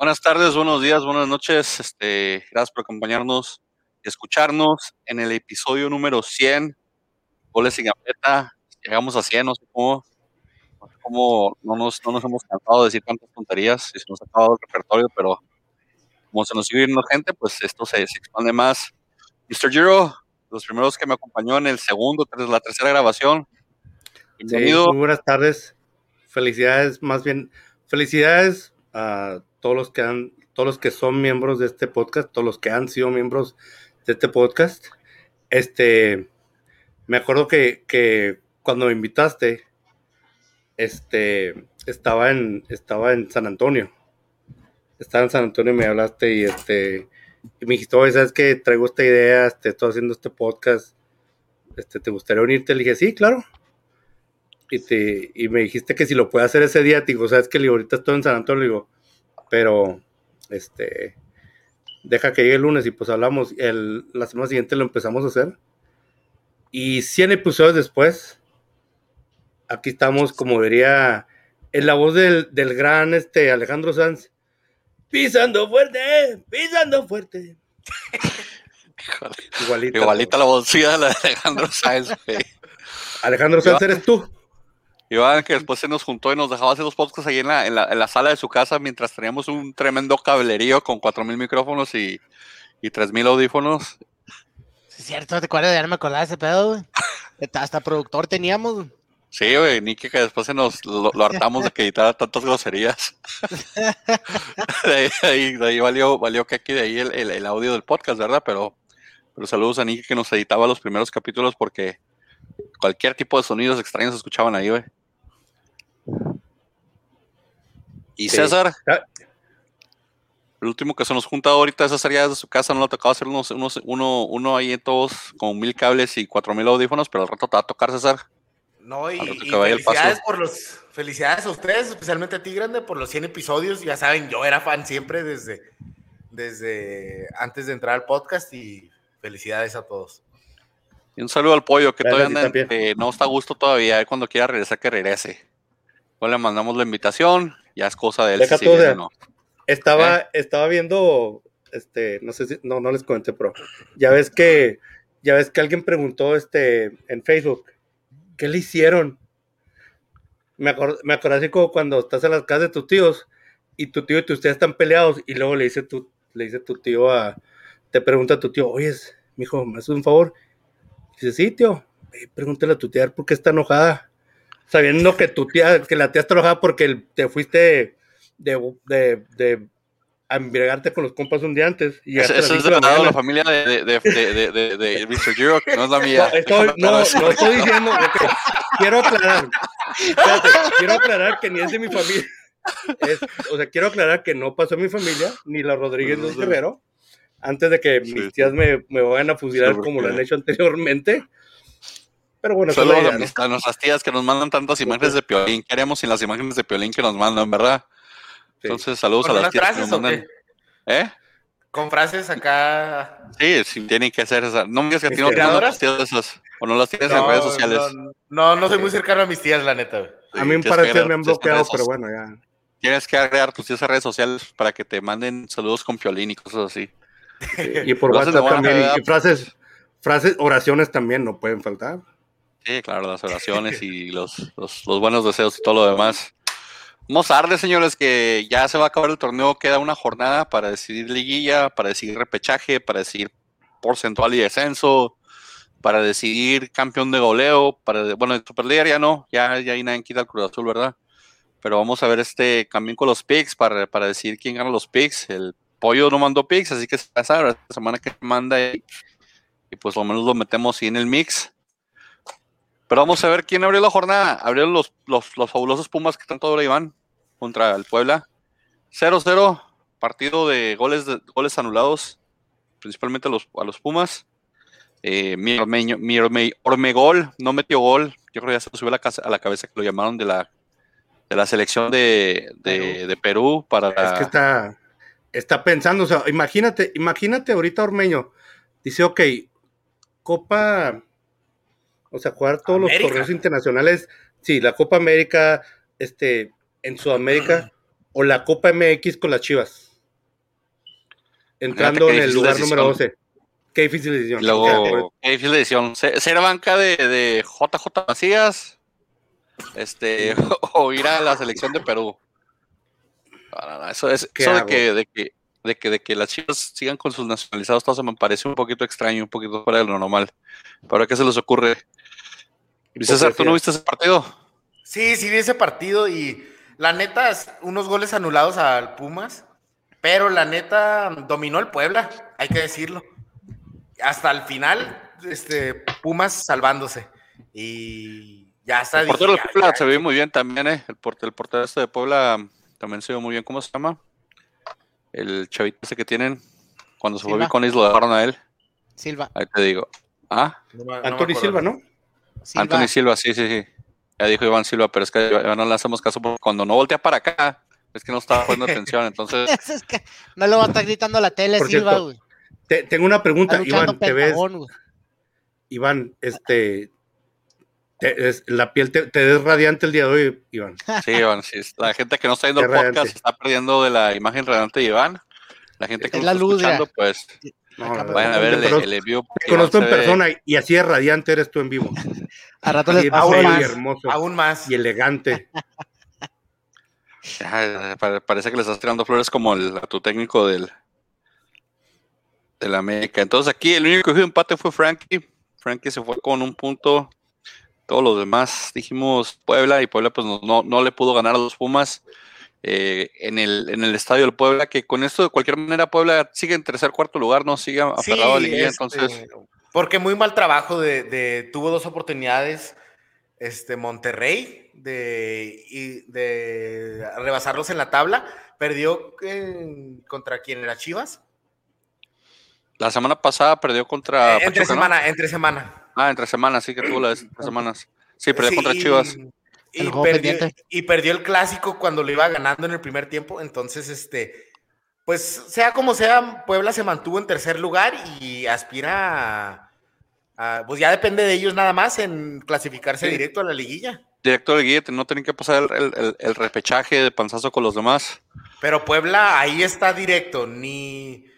Buenas tardes, buenos días, buenas noches. Este, gracias por acompañarnos y escucharnos en el episodio número 100, Goles y Gambeta. Llegamos a 100, no sé cómo, no, sé cómo no, nos, no nos hemos cansado de decir tantas tonterías y se nos ha acabado el repertorio, pero como se nos sigue viendo gente, pues esto se, se expande más. Mr. Giro, los primeros que me acompañó en el segundo, la tercera grabación. Bienvenido. muy buenas tardes. Felicidades, más bien, felicidades a todos los que han, todos los que son miembros de este podcast, todos los que han sido miembros de este podcast. Este, me acuerdo que, que cuando me invitaste, este, estaba en, estaba en San Antonio. Estaba en San Antonio y me hablaste y este, y me dijiste, oye, ¿sabes que Traigo esta idea, este, estoy haciendo este podcast, este, ¿te gustaría unirte? Le dije, sí, claro. Y, te, y me dijiste que si lo puede hacer ese día, te digo, ¿sabes que ahorita estoy en San Antonio? Le digo, pero, este, deja que llegue el lunes y pues hablamos. El, la semana siguiente lo empezamos a hacer. Y 100 episodios después, aquí estamos, como diría, en la voz del, del gran este, Alejandro Sanz pisando fuerte, pisando fuerte. Igualita, Igualita la bolsilla de la de Alejandro Sáenz, Alejandro Sáenz eres tú. Iván, que después se nos juntó y nos dejaba hacer los podcasts ahí en la, en la, en la sala de su casa mientras teníamos un tremendo cablerío con 4000 micrófonos y, y 3000 audífonos. es cierto, te acuerdas, ya no me acordaba de ese pedo, güey. Hasta productor teníamos. Sí, güey, ni que después se nos lo, hartamos de que editara tantas groserías. de, ahí, de, ahí, valió, valió que aquí de ahí el, el, audio del podcast, ¿verdad? Pero, pero saludos a Nicky que nos editaba los primeros capítulos porque cualquier tipo de sonidos extraños se escuchaban ahí, güey. Y César, ah. el último que se nos junta ahorita, César ya desde su casa no le ha tocado hacer unos, unos, uno, uno ahí en todos con mil cables y cuatro mil audífonos, pero al rato te va a tocar, César. No, y, felicidades por los felicidades a ustedes, especialmente a ti, Grande, por los 100 episodios. Ya saben, yo era fan siempre desde, desde antes de entrar al podcast y felicidades a todos. Y un saludo al pollo que todavía anda, no está a gusto todavía. Cuando quiera regresar, que regrese. Pues le mandamos la invitación, ya es cosa de él. Estaba, estaba viendo, este, no sé si, no, no les comenté, pero ya ves que, ya ves que alguien preguntó este, en Facebook ¿qué le hicieron? Me, acord, me acordé así como cuando estás en las casas de tus tíos y tu tío y tu usted están peleados y luego le dice tu, le dice tu tío a, te pregunta a tu tío, oye, hijo, ¿me haces un favor? dice, sí, tío, pregúntale a tu tía por qué está enojada. Sabiendo que tu tía, que la tía enojada porque te fuiste de, de, de a embriagarte con los compas un día antes. Y eso, es de la, la, familia de, de, de, de, Mr. Giro, que no es la mía. No, no, estoy diciendo. quiero aclarar. quiero aclarar que ni es de mi familia. o sea, quiero aclarar que no pasó en mi familia, ni la Rodríguez no, Guerrero, antes de que mis tías me, me vayan a fusilar como lo han hecho anteriormente. Pero bueno, Solo a, ¿no? a nuestras tías que nos mandan tantas imágenes de Piolín. ¿Qué haríamos sin las imágenes de Piolín que nos mandan, verdad? Entonces, saludos a las tías que ¿Eh? Con frases acá. Sí, sí, tienen que hacer esas. No me digas que a ti no te las tías esas. O no las tienes en redes sociales. No, no, soy muy cercano a mis tías, la neta. a mí me parece me han bloqueado, pero bueno, ya. Tienes que agregar tus tías a redes sociales para que te manden saludos con violín y cosas así. y por WhatsApp también. Y frases, frases, oraciones también no pueden faltar. Sí, claro, las oraciones y los, los, buenos deseos y todo lo demás. Vamos a darle, señores, que ya se va a acabar el torneo. Queda una jornada para decidir liguilla, para decidir repechaje, para decidir porcentual y descenso, para decidir campeón de goleo. Para, bueno, en Superliga ya no, ya, ya hay nadie quita el Cruz Azul, ¿verdad? Pero vamos a ver este también con los picks para, para decidir quién gana los picks. El pollo no mandó picks, así que se pasa la semana que manda y, y pues lo menos lo metemos ahí en el mix. Pero vamos a ver quién abrió la jornada. Abrieron los, los, los fabulosos Pumas que tanto ahora Iván contra el Puebla. 0-0, partido de goles, de, goles anulados, principalmente a los, a los Pumas. Eh, mi, Ormegol no metió gol. Yo creo que ya se subió a la, a la cabeza que lo llamaron de la, de la selección de, de, de Perú para. Es que está, está pensando, o sea, imagínate, imagínate ahorita Ormeño. Dice, ok, Copa, o sea, jugar todos los torneos internacionales. Sí, la Copa América, este, en Sudamérica o la Copa MX con las Chivas. entrando en el lugar número 12. Qué difícil decisión. Luego, qué difícil decisión. Ser banca de, de JJ Macías este, o ir a la selección de Perú. eso es, eso de que, de que, de que, de que las chicas sigan con sus nacionalizados, todo se me parece un poquito extraño, un poquito fuera de lo normal. ¿Para qué se les ocurre? ¿Y César, tú no viste ese partido? Sí, sí vi ese partido y la neta, unos goles anulados al Pumas, pero la neta dominó el Puebla, hay que decirlo. Hasta el final, este, Pumas salvándose. Y ya está. El portero de Puebla se ve muy bien también, ¿eh? El, portero, el portero este de Puebla también se ve muy bien. ¿Cómo se llama? El chavito ese que tienen. Cuando se fue con lo dejaron a él. Silva. Ahí te digo. ¿Ah? Anthony Silva, ¿no? Silva. Silva, sí, sí, sí. Ya dijo Iván Silva, pero es que no le hacemos caso porque cuando no voltea para acá, es que no estaba poniendo atención, entonces. es que no lo va a estar gritando la tele, Silva, güey. tengo una pregunta, Iván, ¿te ves? Iván, este, la piel te, te ves radiante el día de hoy, Iván. Sí, Iván, sí. La gente que no está viendo el podcast está perdiendo de la imagen radiante de Iván. La gente que no está escuchando, pues vayan a ver el. Te conozco en persona y así de radiante eres tú en vivo. A rato les aún más, hermoso, aún más. Y elegante. parece que le estás tirando flores como el, a tu técnico del la América. Entonces aquí el único que fue empate fue Frankie. Frankie se fue con un punto todos los demás dijimos Puebla y Puebla pues no, no, le pudo ganar a los Pumas eh, en, el, en el estadio del Puebla, que con esto de cualquier manera Puebla sigue en tercer, cuarto lugar, no sigue aferrado a la liguilla, este, entonces... Porque muy mal trabajo de, tuvo dos oportunidades este Monterrey de, de rebasarlos en la tabla, perdió contra quién era Chivas. La semana pasada perdió contra. Eh, entre semana, entre semana. Ah, entre semanas, sí que tuvo las semanas. Sí, perdió contra Chivas. Y, perdió, el clásico cuando lo iba ganando en el primer tiempo. Entonces, este, pues sea como sea, Puebla se mantuvo en tercer lugar y aspira a, pues ya depende de ellos nada más en clasificarse directo a la liguilla. Directo a la liguilla, no tienen que pasar el, el repechaje de panzazo con los demás. Pero Puebla ahí está directo, ni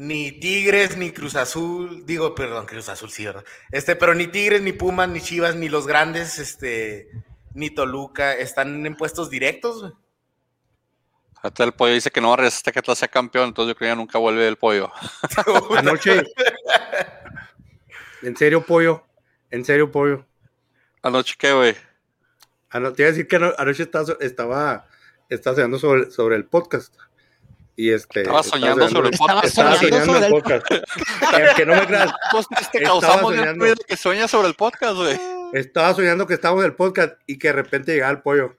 ni Tigres, ni Cruz Azul, digo, perdón, Cruz Azul sí, ¿verdad? Este, pero ni Tigres, ni Pumas, ni Chivas, ni los grandes, este, ni Toluca, están en puestos directos, Hasta el pollo dice que no va a regresar que sea campeón, entonces yo creo que nunca vuelve el pollo. Anoche. en serio, pollo. En serio, pollo. Anoche, ¿qué, güey? Anoche, te iba a decir que anoche estaba, estaba, estaba hablando sobre, sobre el podcast. Y este, estaba soñando sobre el podcast. Estaba soñando sobre el podcast. que no me creas. te causamos de que sueña sobre el podcast, güey. Estaba soñando que estábamos en el podcast y que de repente llegaba el pollo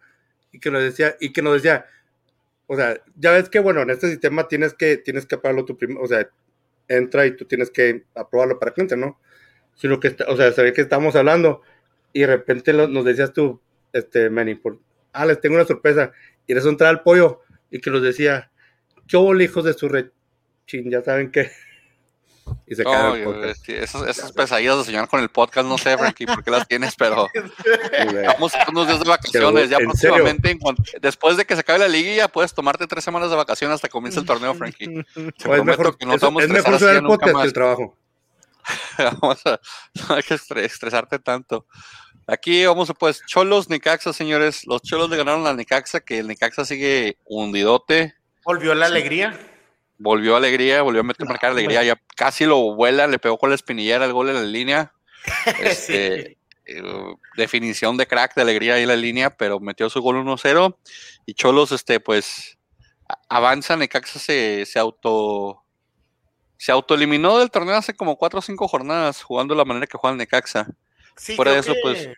y que nos decía, y que nos decía, o sea, ya ves que bueno, en este sistema tienes que, tienes que aprobarlo tú primero, o sea, entra y tú tienes que aprobarlo para que entre, ¿no? Sino que, o sea, sabía que estábamos hablando y de repente nos decías tú, este, Manny, por, ah, les tengo una sorpresa. Y eso entraba el pollo y que nos decía, ¿Qué hijos de su rechín? Ya saben que. Y se cae esas, pesadillas de soñar con el podcast, no sé, Frankie, por qué las tienes, pero vamos unos días de vacaciones. ya próximamente, después de que se acabe la liguilla, puedes tomarte tres semanas de vacaciones hasta que comience el torneo, Frankie. Pues es mejor, que no es mejor el podcast que el trabajo. vamos a, no hay que estresarte tanto. Aquí vamos a pues Cholos Necaxa, señores. Los Cholos le ganaron a Necaxa, que el Necaxa sigue hundidote. Volvió la alegría. Volvió alegría, volvió a meter marcar alegría, ya casi lo vuela, le pegó con la espinillera el gol en la línea. Este, eh, definición de crack de alegría ahí en la línea, pero metió su gol 1-0 y Cholos, este, pues avanza, Necaxa se, se auto se autoeliminó del torneo hace como 4 o 5 jornadas jugando de la manera que juega el Necaxa. Sí, Fuera de eso, pues.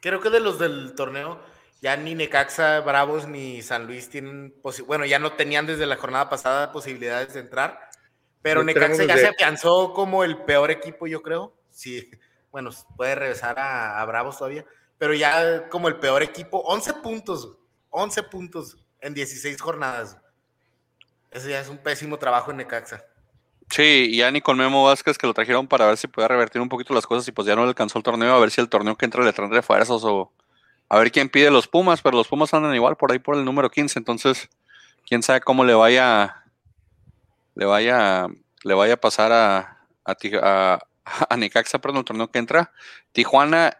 Creo que de los del torneo ya ni Necaxa, Bravos ni San Luis tienen, bueno, ya no tenían desde la jornada pasada posibilidades de entrar, pero Necaxa ya se afianzó como el peor equipo, yo creo. Sí, bueno, puede regresar a, Bravos todavía, pero ya como el peor equipo, 11 puntos, 11 puntos en 16 jornadas. Ese ya es un pésimo trabajo en Necaxa. Sí, y ya ni con Memo Vázquez que lo trajeron para ver si puede revertir un poquito las cosas y pues ya no le alcanzó el torneo, a ver si el torneo que entra le traen refuerzos o, a ver quién pide los Pumas, pero los Pumas andan igual por ahí por el número 15, entonces quién sabe cómo le vaya le vaya, le vaya a pasar a, a, a, Necaxa, perdón, el torneo que entra. Tijuana,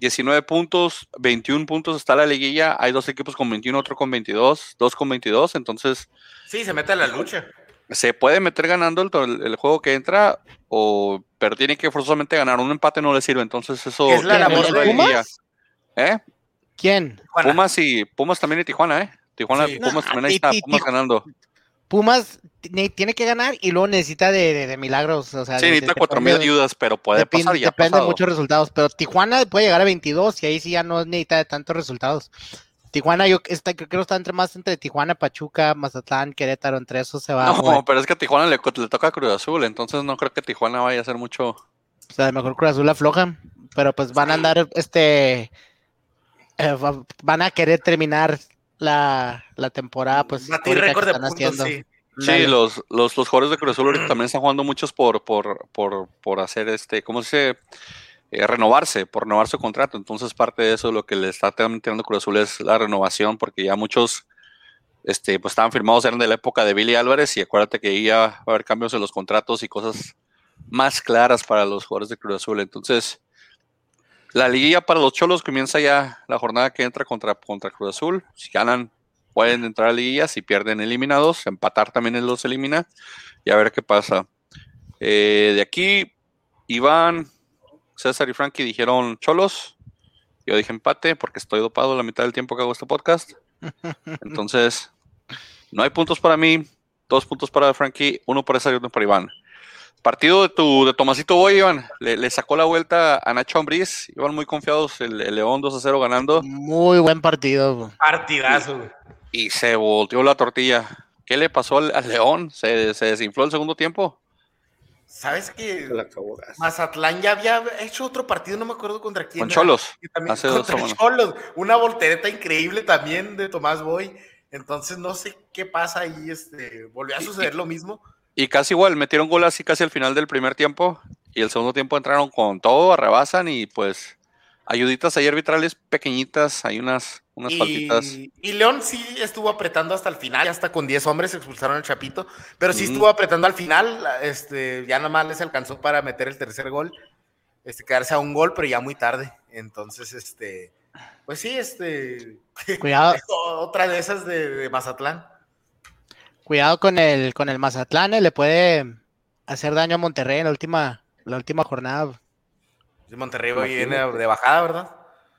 19 puntos, 21 puntos está la liguilla. Hay dos equipos con 21, otro con 22, dos con 22. Entonces. Sí, se mete a la lucha. Se puede meter ganando el, el, juego que entra, o pero tiene que forzosamente ganar. Un empate no le sirve. Entonces, eso. ¿Es la labor de Pumas? ¿Eh? ¿Quién? Pumas y Pumas también y Tijuana, ¿eh? Tijuana, Pumas también ahí está, Pumas ganando. Pumas tiene que ganar y luego necesita de, milagros. O sea, sí, necesita cuatro mil ayudas, pero puede pasar. Ya depende de muchos resultados. Pero Tijuana puede llegar a 22 y ahí sí ya no necesita de tantos resultados. Tijuana, yo está, creo que está entre más entre Tijuana, Pachuca, Mazatlán, Querétaro, entre esos se va. No, pero es que a Tijuana le, le toca a Cruz Azul, entonces no creo que Tijuana vaya a hacer mucho. O sea, mejor Cruz Azul afloja, pero pues van a andar, este, eh, van a querer terminar la, la temporada, pues. récord de puntos, sí. Sí, los, los, los, jugadores de Cruz Azul también están jugando muchos por, por, por, por hacer este, ¿cómo se eh, renovarse, por renovar su contrato. Entonces, parte de eso, lo que le está tirando Cruz Azul es la renovación, porque ya muchos este, pues estaban firmados, eran de la época de Billy Álvarez, y acuérdate que ya va a haber cambios en los contratos y cosas más claras para los jugadores de Cruz Azul. Entonces, la liguilla para los cholos comienza ya la jornada que entra contra, contra Cruz Azul. Si ganan, pueden entrar a la liguilla. Si pierden, eliminados. Empatar también los elimina. Y a ver qué pasa. Eh, de aquí, Iván, César y Frankie dijeron cholos. Yo dije empate porque estoy dopado la mitad del tiempo que hago este podcast. Entonces, no hay puntos para mí. Dos puntos para Frankie, uno para César y uno para Iván. Partido de tu de Tomasito Boy, Iván. Le, sacó la vuelta a Nacho Ambriz. Iban muy confiados el, León 2 a 0 ganando. Muy buen partido. Partidazo. Y, se volteó la tortilla. ¿Qué le pasó al, León? ¿Se, desinfló el segundo tiempo? ¿Sabes que Mazatlán ya había hecho otro partido, no me acuerdo contra quién. Con Cholos. Hace contra Cholos. Una voltereta increíble también de Tomás Boy. Entonces no sé qué pasa ahí. Este, volvió a suceder lo mismo. Y casi igual, metieron gol así casi al final del primer tiempo. Y el segundo tiempo entraron con todo, arrebasan y pues ayuditas ahí arbitrales pequeñitas, hay unas, unas y, Y León sí estuvo apretando hasta el final, hasta con 10 hombres expulsaron al Chapito, pero sí estuvo apretando al final, este, ya nada más les alcanzó para meter el tercer gol, este, quedarse a un gol, pero ya muy tarde. Entonces, este, pues sí, este, cuidado. otra de esas de Mazatlán. Cuidado con el, con el Mazatlán, eh, le puede hacer daño a Monterrey en la última, la última jornada. Monterrey viene de bajada, ¿verdad?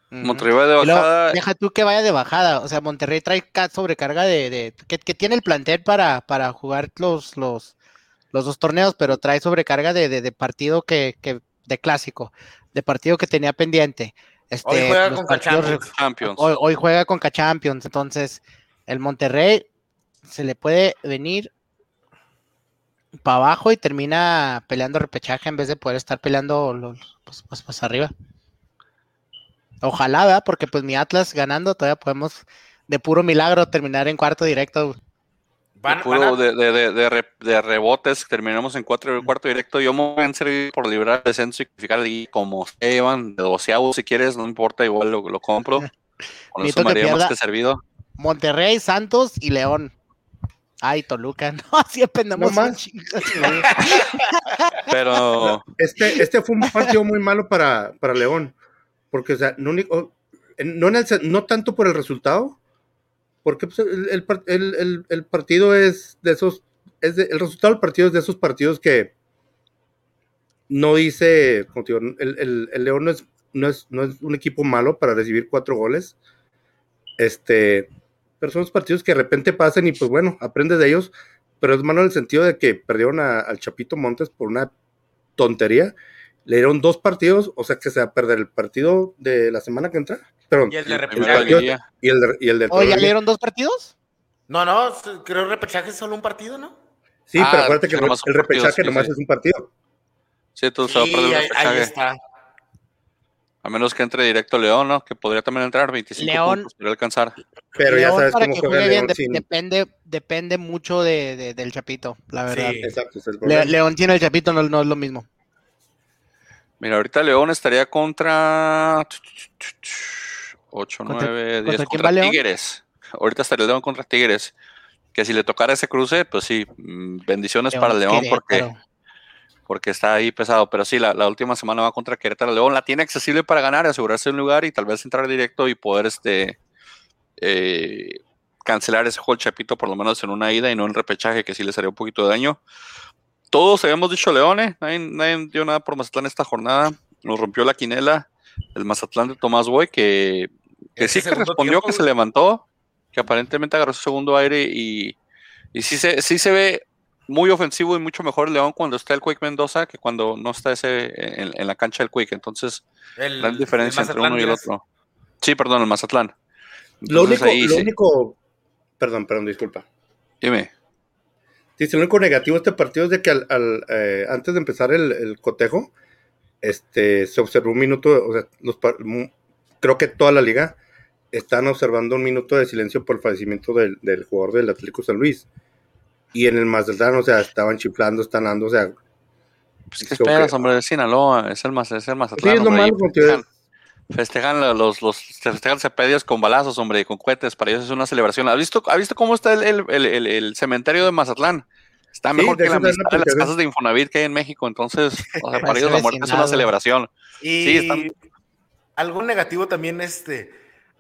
Monterrey va de bajada. deja tú que vaya de bajada. O sea, Monterrey trae sobrecarga de. que, tiene el plantel para, para jugar los, los, los dos torneos, pero trae sobrecarga de, partido que, de clásico, de partido que tenía pendiente. Este, hoy juega con Champions. Hoy, hoy, juega con Champions. Entonces, el Monterrey se le puede venir para abajo y termina peleando repechaje en vez de poder estar peleando los, pues, pues, pues arriba. Ojalá, ¿verdad? Porque pues mi Atlas ganando todavía podemos de puro milagro terminar en cuarto directo. de, rebotes terminamos en cuatro, cuarto directo. Yo me voy a servir por librar el descenso y como se llevan de doceavo si quieres, no importa, igual lo, compro. Con eso me que servido. Monterrey, Santos y León. Ay, Toluca, no, siempre no más. Pero. Este, este fue un partido muy malo para, para León. Porque, o sea, no, no, no tanto por el resultado, porque pues, el, el, el, partido es de esos. Es el resultado del partido es de esos partidos que no dice. Como digo, el, León no es, no, es, no es un equipo malo para recibir cuatro goles. Este pero son los partidos que de repente pasan y pues bueno, aprendes de ellos, pero es malo en el sentido de que perdieron al Chapito Montes por una tontería. Le dieron dos partidos, o sea que se va a perder el partido de la semana que entra. Perdón, y el de repechaje. Y el, de, y el ¿O ya le dieron dos partidos? No, no, creo que el repechaje es solo un partido, ¿no? Sí, pero ah, acuérdate que el, repechaje nomás es un partido. Sí, entonces va a perder el repechaje. Ahí está. A menos que entre directo León, ¿no? Que podría también entrar 25 León, puntos, podría alcanzar. Pero ya sabes cómo juega León depende, depende mucho de, del Chapito, la verdad. Sí, exacto. León tiene el Chapito, no, no, es lo mismo. Mira, ahorita León estaría contra 8, 9, 10 contra, Tigres. Ahorita estaría León contra Tigres. que si le tocara ese cruce, pues sí, mm, bendiciones para León porque, porque está ahí pesado. Pero sí, la, última semana va contra Querétaro. León la tiene accesible para ganar, asegurarse un lugar y tal vez entrar directo y poder este eh, cancelar ese juego Chapito por lo menos en una ida y no en repechaje, que sí le haría un poquito de daño. Todos habíamos dicho Leones, nadie, nadie dio nada por Mazatlán esta jornada. Nos rompió la quinela el Mazatlán de Tomás Boy, que, que sí que respondió, que se levantó, que aparentemente agarró su segundo aire y, y sí, se, sí se ve muy ofensivo y mucho mejor el León cuando está el Quake Mendoza que cuando no está ese en, la cancha del Quake. Entonces, la diferencia entre uno y el otro. Sí, perdón, el Mazatlán. lo único, lo único, perdón, perdón, disculpa. Dime. Dice, lo único negativo de este partido es de que al, eh, antes de empezar el, cotejo, este, se observó un minuto, o sea, los, creo que toda la liga están observando un minuto de silencio por el fallecimiento del, jugador del Atlético San Luis. Y en el Mazatlán, o sea, estaban chiflando, están dando, o sea. Pues, ¿Qué esperas, hombre? De Sinaloa, es el, es el Mazatlán. Sí, es lo malo porque. Festejan los, los festejan cepedios con balazos, hombre, y con cohetes. Para ellos es una celebración. ¿Has visto, ¿has visto cómo está el, el, el, cementerio de Mazatlán? Está mejor que la mitad de las casas de Infonavit que hay en México. Entonces, o sea, para ellos la muerte es una celebración. Y sí, están... algo negativo también, este,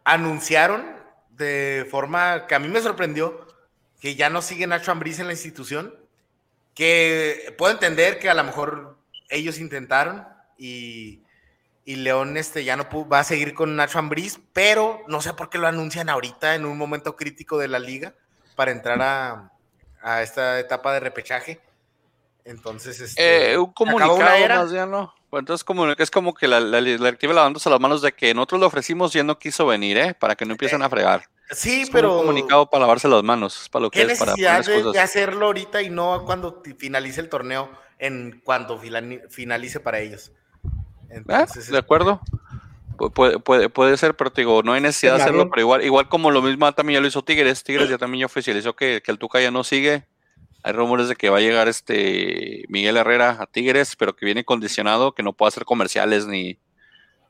anunciaron de forma que a mí me sorprendió que ya no sigue Nacho Ambriz en la institución. Que puedo entender que a lo mejor ellos intentaron y y León este, ya no va a seguir con Nacho Ambriz, pero no sé por qué lo anuncian ahorita en un momento crítico de la liga para entrar a, a esta etapa de repechaje. Entonces, este, eh, un comunicado más ya no. Entonces como, es como que la, la, directiva lavándose las manos de que nosotros le ofrecimos y él no quiso venir, ¿eh? Para que no empiecen a fregar. Sí, pero. Un comunicado para lavarse las manos. para lo ¿Qué que es, necesidad de, hacerlo ahorita y no cuando finalice el torneo, en cuanto finalice para ellos? Ah, de acuerdo. puede, puede, puede, ser, pero digo, no hay necesidad de hacerlo, pero igual, igual como lo mismo también ya lo hizo Tigres, Tigres ya también ya oficializó que, que el Tuca ya no sigue. Hay rumores de que va a llegar este Miguel Herrera a Tigres, pero que viene condicionado, que no puede hacer comerciales ni,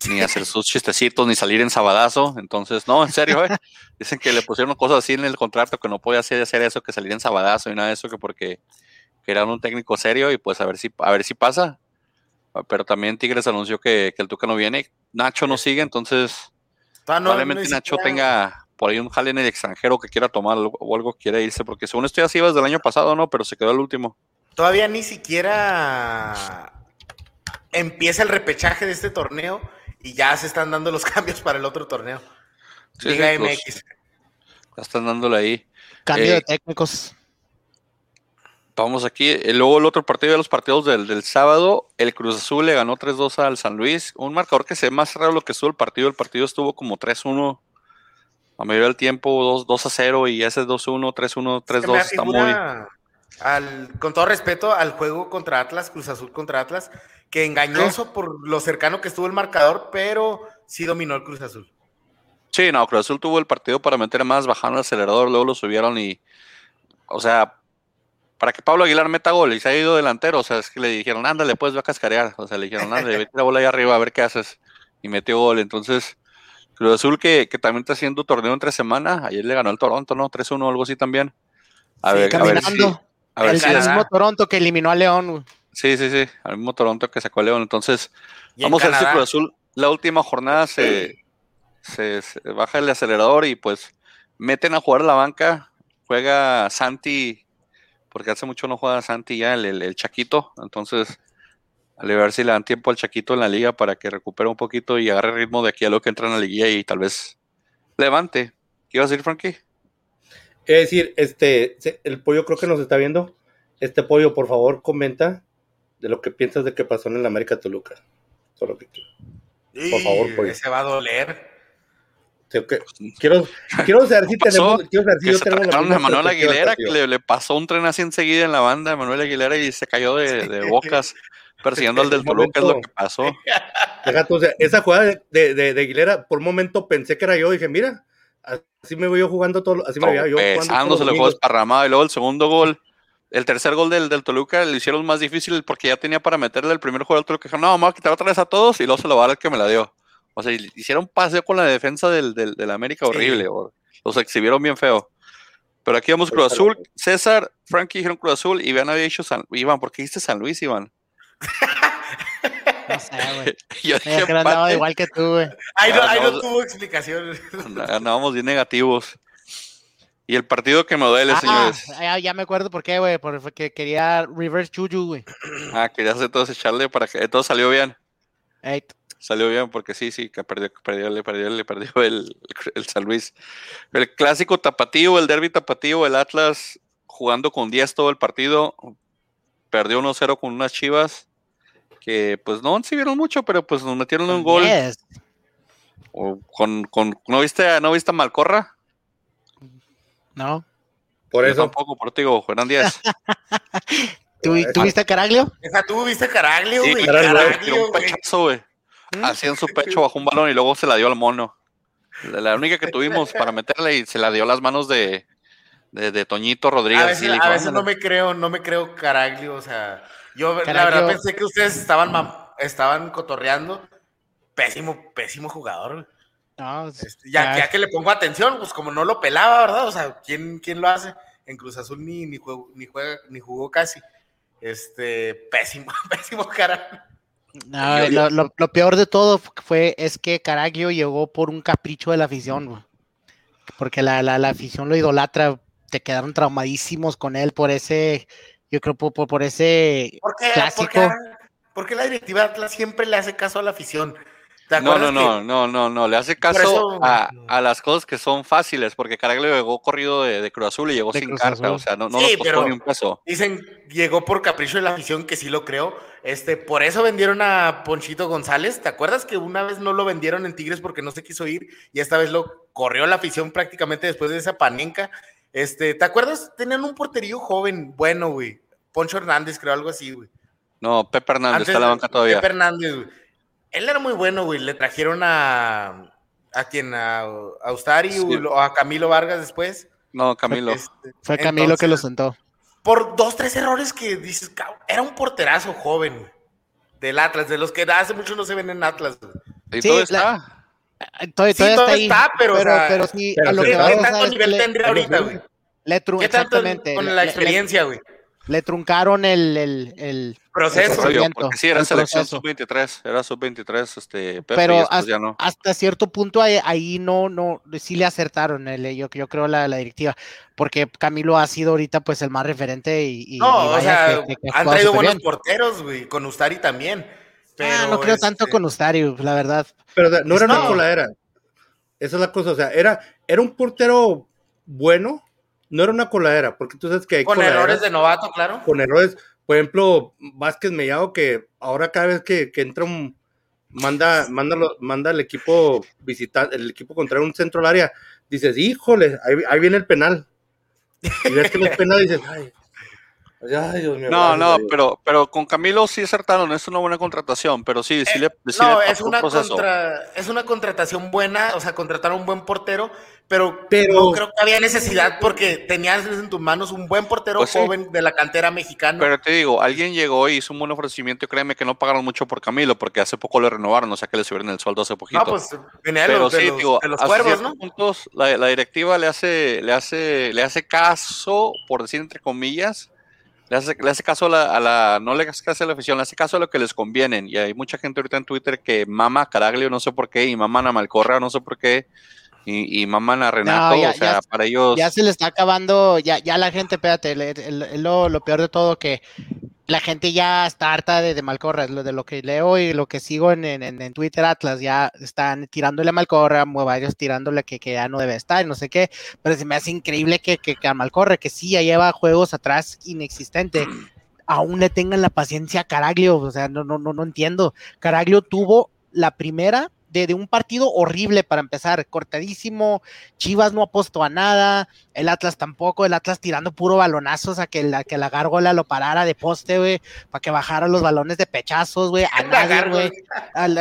ni hacer sus chistecitos, ni salir en sabadazo. Entonces, no, en serio, ¿eh? dicen que le pusieron cosas así en el contrato que no puede hacer, hacer eso, que salir en sabadazo y nada de eso, que porque que era un técnico serio y pues a ver si, a ver si pasa. Pero también Tigres anunció que, el Tuca no viene. Nacho no sigue, entonces probablemente Nacho tenga por ahí un jale en el extranjero que quiera tomar o algo quiere irse, porque según esto ya se iba desde el año pasado, ¿no? Pero se quedó el último. Todavía ni siquiera empieza el repechaje de este torneo y ya se están dando los cambios para el otro torneo. Liga MX. Ya están dándole ahí. Cambio de eh, técnicos. Vamos aquí. Eh, luego el otro partido de los partidos del, sábado, el Cruz Azul le ganó 3-2 al San Luis. Un marcador que se ve más raro lo que estuvo el partido. El partido estuvo como 3-1 a mayoría del tiempo, 2-0 y ese 2-1, 3-1, 3-2 está muy... Al, con todo respeto al juego contra Atlas, Cruz Azul contra Atlas, que engañoso por lo cercano que estuvo el marcador, pero sí dominó el Cruz Azul. Sí, no, Cruz Azul tuvo el partido para meter más, bajaron el acelerador, luego lo subieron y, o sea, para que Pablo Aguilar meta gol y se ha ido delantero, o sea, es que le dijeron, ándale, pues va a cascarear, o sea, le dijeron, ándale, vete la bola ahí arriba a ver qué haces, y metió gol, entonces, Cruz Azul que, que también está haciendo torneo entre semana, ayer le ganó el Toronto, ¿no? 3-1 o algo así también. A ver, a ver si, a ver el mismo Toronto que eliminó a León. Sí, sí, sí, al mismo Toronto que sacó a León, entonces, vamos a ver si Cruz Azul, la última jornada se, se, se baja el acelerador y pues meten a jugar a la banca, juega Santi porque hace mucho no juega Santi ya, el, el, Chaquito, entonces a ver si le dan tiempo al Chaquito en la liga para que recupere un poquito y agarre ritmo de aquí a lo que entra en la liguilla y tal vez levante. ¿Qué ibas a decir, Frankie? Es decir, este, el pollo creo que nos está viendo. Este pollo, por favor, comenta de lo que piensas de que pasó en el América Toluca. Solo que Por favor, pollo. Se va a doler. Quiero, quiero saber si tenemos. Quiero saber si yo tengo Manuel Aguilera, que le, pasó un tren así enseguida en la banda de Manuel Aguilera y se cayó de, de bocas persiguiendo al del Toluca, es lo que pasó. o sea, esa jugada de, de, de, Aguilera, por un momento pensé que era yo, dije, mira, así me voy yo jugando todo, así me veía yo jugando. se le fue desparramado y luego el segundo gol. El tercer gol del, del Toluca le hicieron más difícil porque ya tenía para meterle el primer juego al Toluca. Dijo, no, vamos a quitar otra vez a todos y luego se lo va a dar el que me la dio. O sea, hicieron paseo con la defensa del, del, América horrible. los exhibieron bien feo. Pero aquí vamos Cruz Azul. César, Frankie dijeron Cruz Azul. Iván había dicho San Iván. ¿Por qué dijiste San Luis, Iván? No sé, güey. Yo dije, que andaba igual que tú, güey. Ahí no, ahí no tuvo explicación. Andábamos bien negativos. Y el partido que me duele, ah, señores. Ya, ya, me acuerdo por qué, güey. Porque quería reverse Chuju, güey. Ah, quería hacer todo ese charle para que todo salió bien. Salió bien porque sí, sí, que perdió, perdió, le perdió, le perdió el, el, San Luis. El clásico tapatío, el derby tapatío, el Atlas jugando con 10 todo el partido. Perdió 1-0 con unas chivas que pues no vieron mucho, pero pues nos metieron un gol. O con, con, ¿no viste, no viste a Malcorra? No. Por eso. tampoco, por ti, Juan Díaz. ¿Tú, viste a Caraglio? Esa, ¿tú viste a Caraglio, güey? Sí, Caraglio, un pechazo, güey. ¿Mm? Así en su pecho bajo un balón y luego se la dio al mono. La, única que tuvimos para meterle y se la dio a las manos de, de, Toñito Rodríguez. A veces, no me creo, no me creo Caraglio, o sea, yo la verdad pensé que ustedes estaban, estaban cotorreando. Pésimo, pésimo jugador. Este, ya, ya, que le pongo atención, pues como no lo pelaba, ¿verdad? O sea, ¿quién, quién lo hace? En Cruz Azul ni, ni, ni, juega, ni jugó casi. Este, pésimo, pésimo cara. No, lo, peor de todo fue es que Caraglio llegó por un capricho de la afición, porque la, la, la, afición lo idolatra, te quedaron traumadísimos con él por ese yo creo por, por, ese ¿Por qué, clásico. Porque, la directiva Atlas siempre le hace caso a la afición. No, no, no, no, no, no, le hace caso a, a, las cosas que son fáciles, porque Caraglio llegó corrido de, Cruz Azul y llegó sin carta, o sea, no, no costó ni un peso. Dicen, llegó por capricho de la afición, que sí lo creo, este, por eso vendieron a Ponchito González, ¿te acuerdas que una vez no lo vendieron en Tigres porque no se quiso ir, y esta vez lo corrió la afición prácticamente después de esa panenca, este, ¿te acuerdas? Tenían un porterío joven, bueno, güey. Poncho Hernández, creo, algo así, güey. No, Pepe Hernández está en la banca todavía. Pepe Hernández, güey. Él era muy bueno, güey. Le trajeron a. ¿A quién? ¿A, a Ustari o a Camilo Vargas después? No, Camilo. Este, Fue Camilo que lo sentó. Por dos, tres errores que dices, era un porterazo joven, güey. Del Atlas, de los que hace mucho no se ven en Atlas, güey. ¿Y todo está? Todo, sí, todo está, pero, pero, pero sí, a lo que ¿qué tanto nivel tendría ahorita, güey? Le ¿Qué tanto con la experiencia, güey? Le truncaron el, el, el proceso. porque sí, era selección sub-23, era sub-23, este, pero hasta, cierto punto ahí, no, no, sí le acertaron, el, yo, yo creo la, la, directiva, porque Camilo ha sido ahorita pues el más referente y, no, o sea, han traído buenos porteros, güey, con Ustari también. Pero, ah, no creo tanto este con Ustari, la verdad. Pero no era una coladera. Esa es la cosa, o sea, era, era un portero bueno, no era una coladera, porque tú sabes que hay Con errores de novato, claro. Con errores, por ejemplo, Vázquez Mellado, que ahora cada vez que, entra un, manda, manda, manda el equipo visitar, el equipo contra un centro al área, dices, híjole, ahí, viene el penal. Y ves que no es penal, dices, ay, no, no, pero, pero con Camilo sí acertaron, es una buena contratación, pero sí, sí le, No, es una, es una contratación buena, o sea, contratar un buen portero, pero, no creo que había necesidad porque tenías en tus manos un buen portero pues joven de la cantera mexicana. Pero te digo, alguien llegó y hizo un buen ofrecimiento y créeme que no pagaron mucho por Camilo porque hace poco le renovaron, o sea que le subieron el sueldo hace poquito. No, pues venía de los, cuervos, ¿no? Puntos, la, la, directiva le hace, le hace, le hace caso, por decir entre comillas, le hace, caso a la, no le hace caso a la afición, le hace caso a lo que les conviene. Y hay mucha gente ahorita en Twitter que mama a Caraglio, no sé por qué, y maman a Malcorra, no sé por qué, y, y maman a Renato, o sea, para ellos. Ya se le está acabando, ya, ya la gente, espérate, lo, lo peor de todo que la gente ya está harta de, de Malcorra, de lo que leo y lo que sigo en, en, Twitter Atlas, ya están tirándole a Malcorra, varios tirándole que, que, ya no debe estar, no sé qué, pero se me hace increíble que, que, que a Malcorra, que sí ya lleva juegos atrás inexistente, aún le tengan la paciencia a Caraglio, o sea, no, no, no, no entiendo. Caraglio tuvo la primera de, un partido horrible para empezar, cortadísimo, Chivas no apostó a nada, el Atlas tampoco, el Atlas tirando puro balonazos a que la, que la gárgola lo parara de poste, güey, para que bajara los balones de pechazos, güey, a nadie, güey,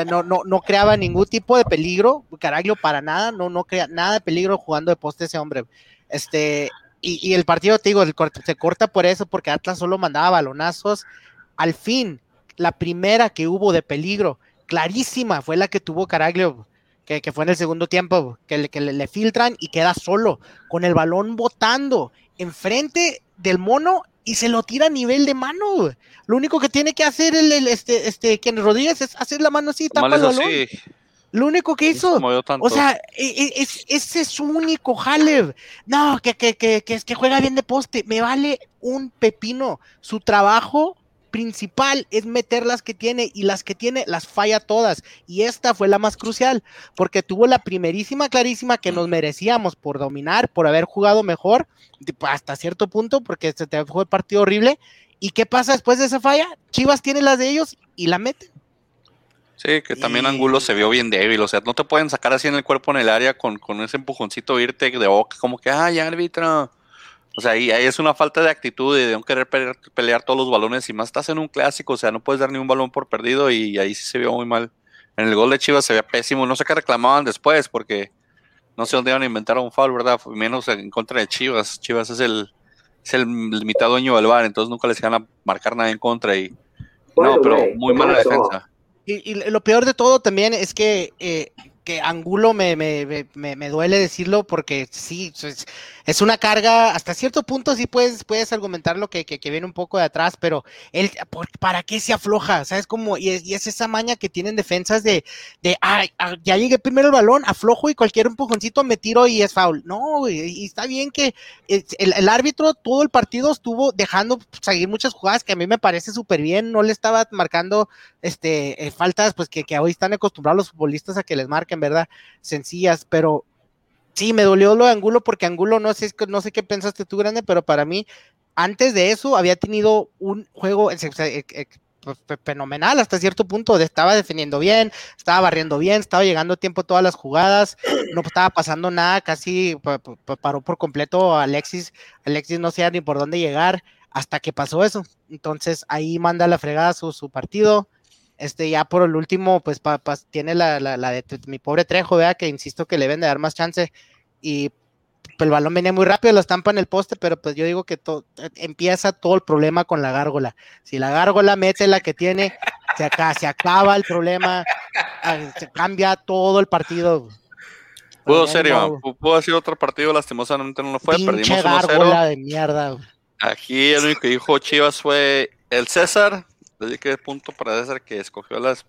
no, no, no creaba ningún tipo de peligro, Caraglio para nada, no, no crea nada de peligro jugando de poste ese hombre, este, y, y el partido, te digo, se corta por eso, porque Atlas solo mandaba balonazos, al fin, la primera que hubo de peligro, clarísima fue la que tuvo Caraglio, que, fue en el segundo tiempo, que, le, que le, filtran y queda solo, con el balón botando enfrente del mono y se lo tira a nivel de mano. Lo único que tiene que hacer el, este, este, quien Rodríguez es hacer la mano así, tapa el balón. Lo único que hizo. O sea, e, e, es, ese es su único jale. No, que, que, que, que, que juega bien de poste. Me vale un pepino. Su trabajo principal es meter las que tiene y las que tiene las falla todas. Y esta fue la más crucial porque tuvo la primerísima clarísima que nos merecíamos por dominar, por haber jugado mejor hasta cierto punto porque se te fue el partido horrible. ¿Y qué pasa después de esa falla? Chivas tiene las de ellos y la meten. Sí, que también Angulo se vio bien débil, o sea, no te pueden sacar así en el cuerpo en el área con, con ese empujoncito, irte de boca, como que, ay, árbitro. O sea, ahí, ahí es una falta de actitud y de no querer pelear, todos los balones y más estás en un clásico, o sea, no puedes dar ni un balón por perdido y ahí sí se vio muy mal. En el gol de Chivas se veía pésimo, no sé qué reclamaban después porque no sé dónde iban a inventar un foul, ¿verdad? Menos en contra de Chivas. Chivas es el, es el mitad dueño del bar, entonces nunca les iban a marcar nada en contra y... no, pero muy mala defensa. Y, lo peor de todo también es que, eh, que Angulo me, me, me, me, duele decirlo porque sí, es, es una carga, hasta cierto punto sí puedes, puedes argumentar lo que, que, viene un poco de atrás, pero él, ¿para qué se afloja? ¿Sabes cómo? Y es, y es esa maña que tienen defensas de, de ay, ah, ya llegué primero el balón, aflojo y cualquier empujoncito me tiro y es foul. No, y está bien que el, el, árbitro todo el partido estuvo dejando seguir muchas jugadas que a mí me parece súper bien, no le estaba marcando este eh, faltas, pues que, que hoy están acostumbrados los futbolistas a que les marquen, ¿verdad? Sencillas, pero Sí, me dolió lo de Angulo porque Angulo, no sé, no sé qué pensaste tú, grande, pero para mí, antes de eso, había tenido un juego fenomenal hasta cierto punto. Estaba defendiendo bien, estaba barriendo bien, estaba llegando a tiempo todas las jugadas, no estaba pasando nada, casi paró por completo Alexis. Alexis no sabía ni por dónde llegar hasta que pasó eso. Entonces ahí manda la fregada su, partido. Este, ya por el último, pues tiene la, la, de mi pobre Trejo, vea, que insisto que le deben de dar más chance. Y pues, el balón venía muy rápido, lo estampa en el poste, pero pues yo digo que empieza todo el problema con la gárgola. Si la gárgola mete la que tiene, se, acaba el problema, ah, se cambia todo el partido. Pudo ser, Iván, pudo ser otro partido, lastimosamente no lo fue, perdimos 1-0. de mierda. Aquí el único que dijo Chivas fue el César, dediqué punto para César que escogió a las,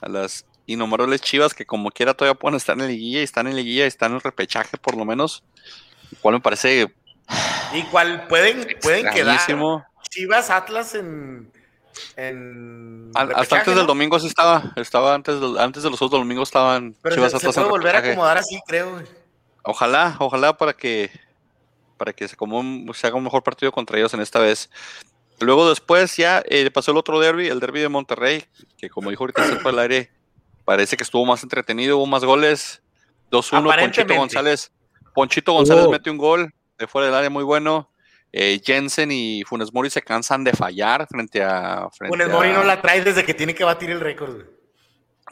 a las innombrables chivas que como quiera todavía pueden estar en liguilla y están en liguilla y están en el repechaje por lo menos. Cual me parece. Y cual pueden, pueden quedar Chivas Atlas en. hasta antes del domingo sí estaba, estaba antes de, antes de los otros domingos estaban Pero Chivas se, Atlas se puede volver a acomodar así, creo. Ojalá, ojalá para que para que se, como se haga un mejor partido contra ellos en esta vez. Luego después ya eh, pasó el otro derby, el derby de Monterrey, que como dijo ahorita se fue al aire, parece que estuvo más entretenido, hubo más goles. 2-1, Ponchito González. Ponchito González mete un gol de fuera del área muy bueno. Eh, Jensen y Funes Mori se cansan de fallar frente a. Funes Mori no la trae desde que tiene que batir el récord.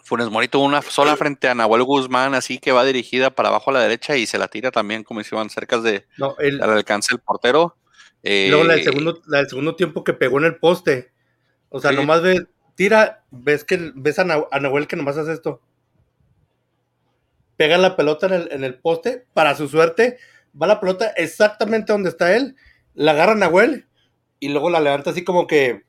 Funes Mori tuvo una sola frente a Nahuel Guzmán, así que va dirigida para abajo a la derecha y se la tira también, como si iban cerca de al alcance del portero. Eh, luego la del, segundo, la del segundo tiempo que pegó en el poste. O sea, nomás ves, tira, ves que ves a, Nahuel que nomás hace esto. Pega la pelota en el, en el, poste, para su suerte, va la pelota exactamente donde está él, la agarra Nahuel y luego la levanta así como que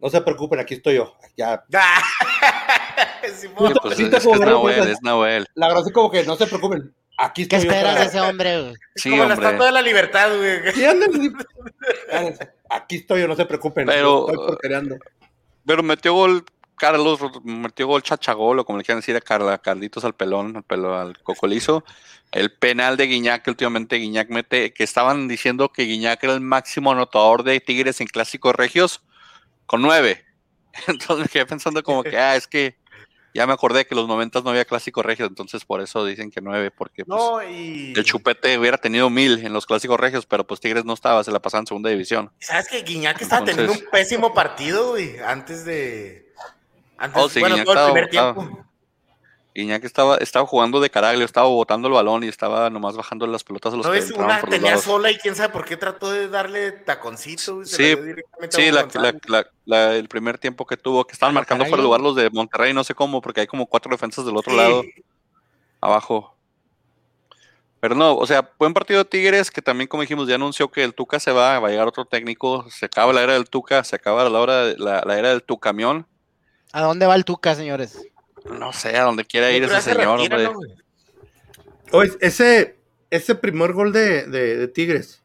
no se preocupen, aquí estoy yo. Ya. sí, pues, es, Nahuel, es Nahuel. La verdad es como que no se preocupen. Aquí ¿Qué esperas de ese hombre, güey? Sí, como la estatua de la libertad, güey. Aquí estoy yo, no se preocupen. Pero, pero metió gol Carlos, metió gol Chachagol, o como le quieran decir a Carla, Carlitos al pelón, al pelo, al cocolizo. El penal de Guiñac, que últimamente Guiñac mete, que estaban diciendo que Guiñac era el máximo anotador de Tigres en clásicos regios, con nueve. Entonces me quedé pensando como que, ah, es que ya me acordé que los 90 no había clásicos regios, entonces por eso dicen que nueve, porque pues, el chupete hubiera tenido mil en los clásicos regios, pero pues Tigres no estaba, se la pasaban en segunda división. ¿Sabes que Guiñac estaba teniendo un pésimo partido, güey, antes de. Antes, oh, bueno, todo el primer tiempo. Iñaki estaba, estaba jugando de caraglio, estaba botando el balón y estaba nomás bajando las pelotas a los ¿No es una tenía sola y quién sabe por qué trató de darle taconcito. sí, sí el primer tiempo que tuvo, que estaban marcando por el lugar los de Monterrey, no sé cómo, porque hay como cuatro defensas del otro lado. abajo. Pero no, o sea, buen partido de Tigres, que también, como dijimos, ya anunció que el Tuca se va, va a llegar otro técnico, se acaba la era del Tuca, se acaba la, hora la, la era del Tucamión. ¿A dónde va el Tuca, señores? No sé, a donde quiera ir ese señor, hombre. ese, ese primer gol de, de, Tigres,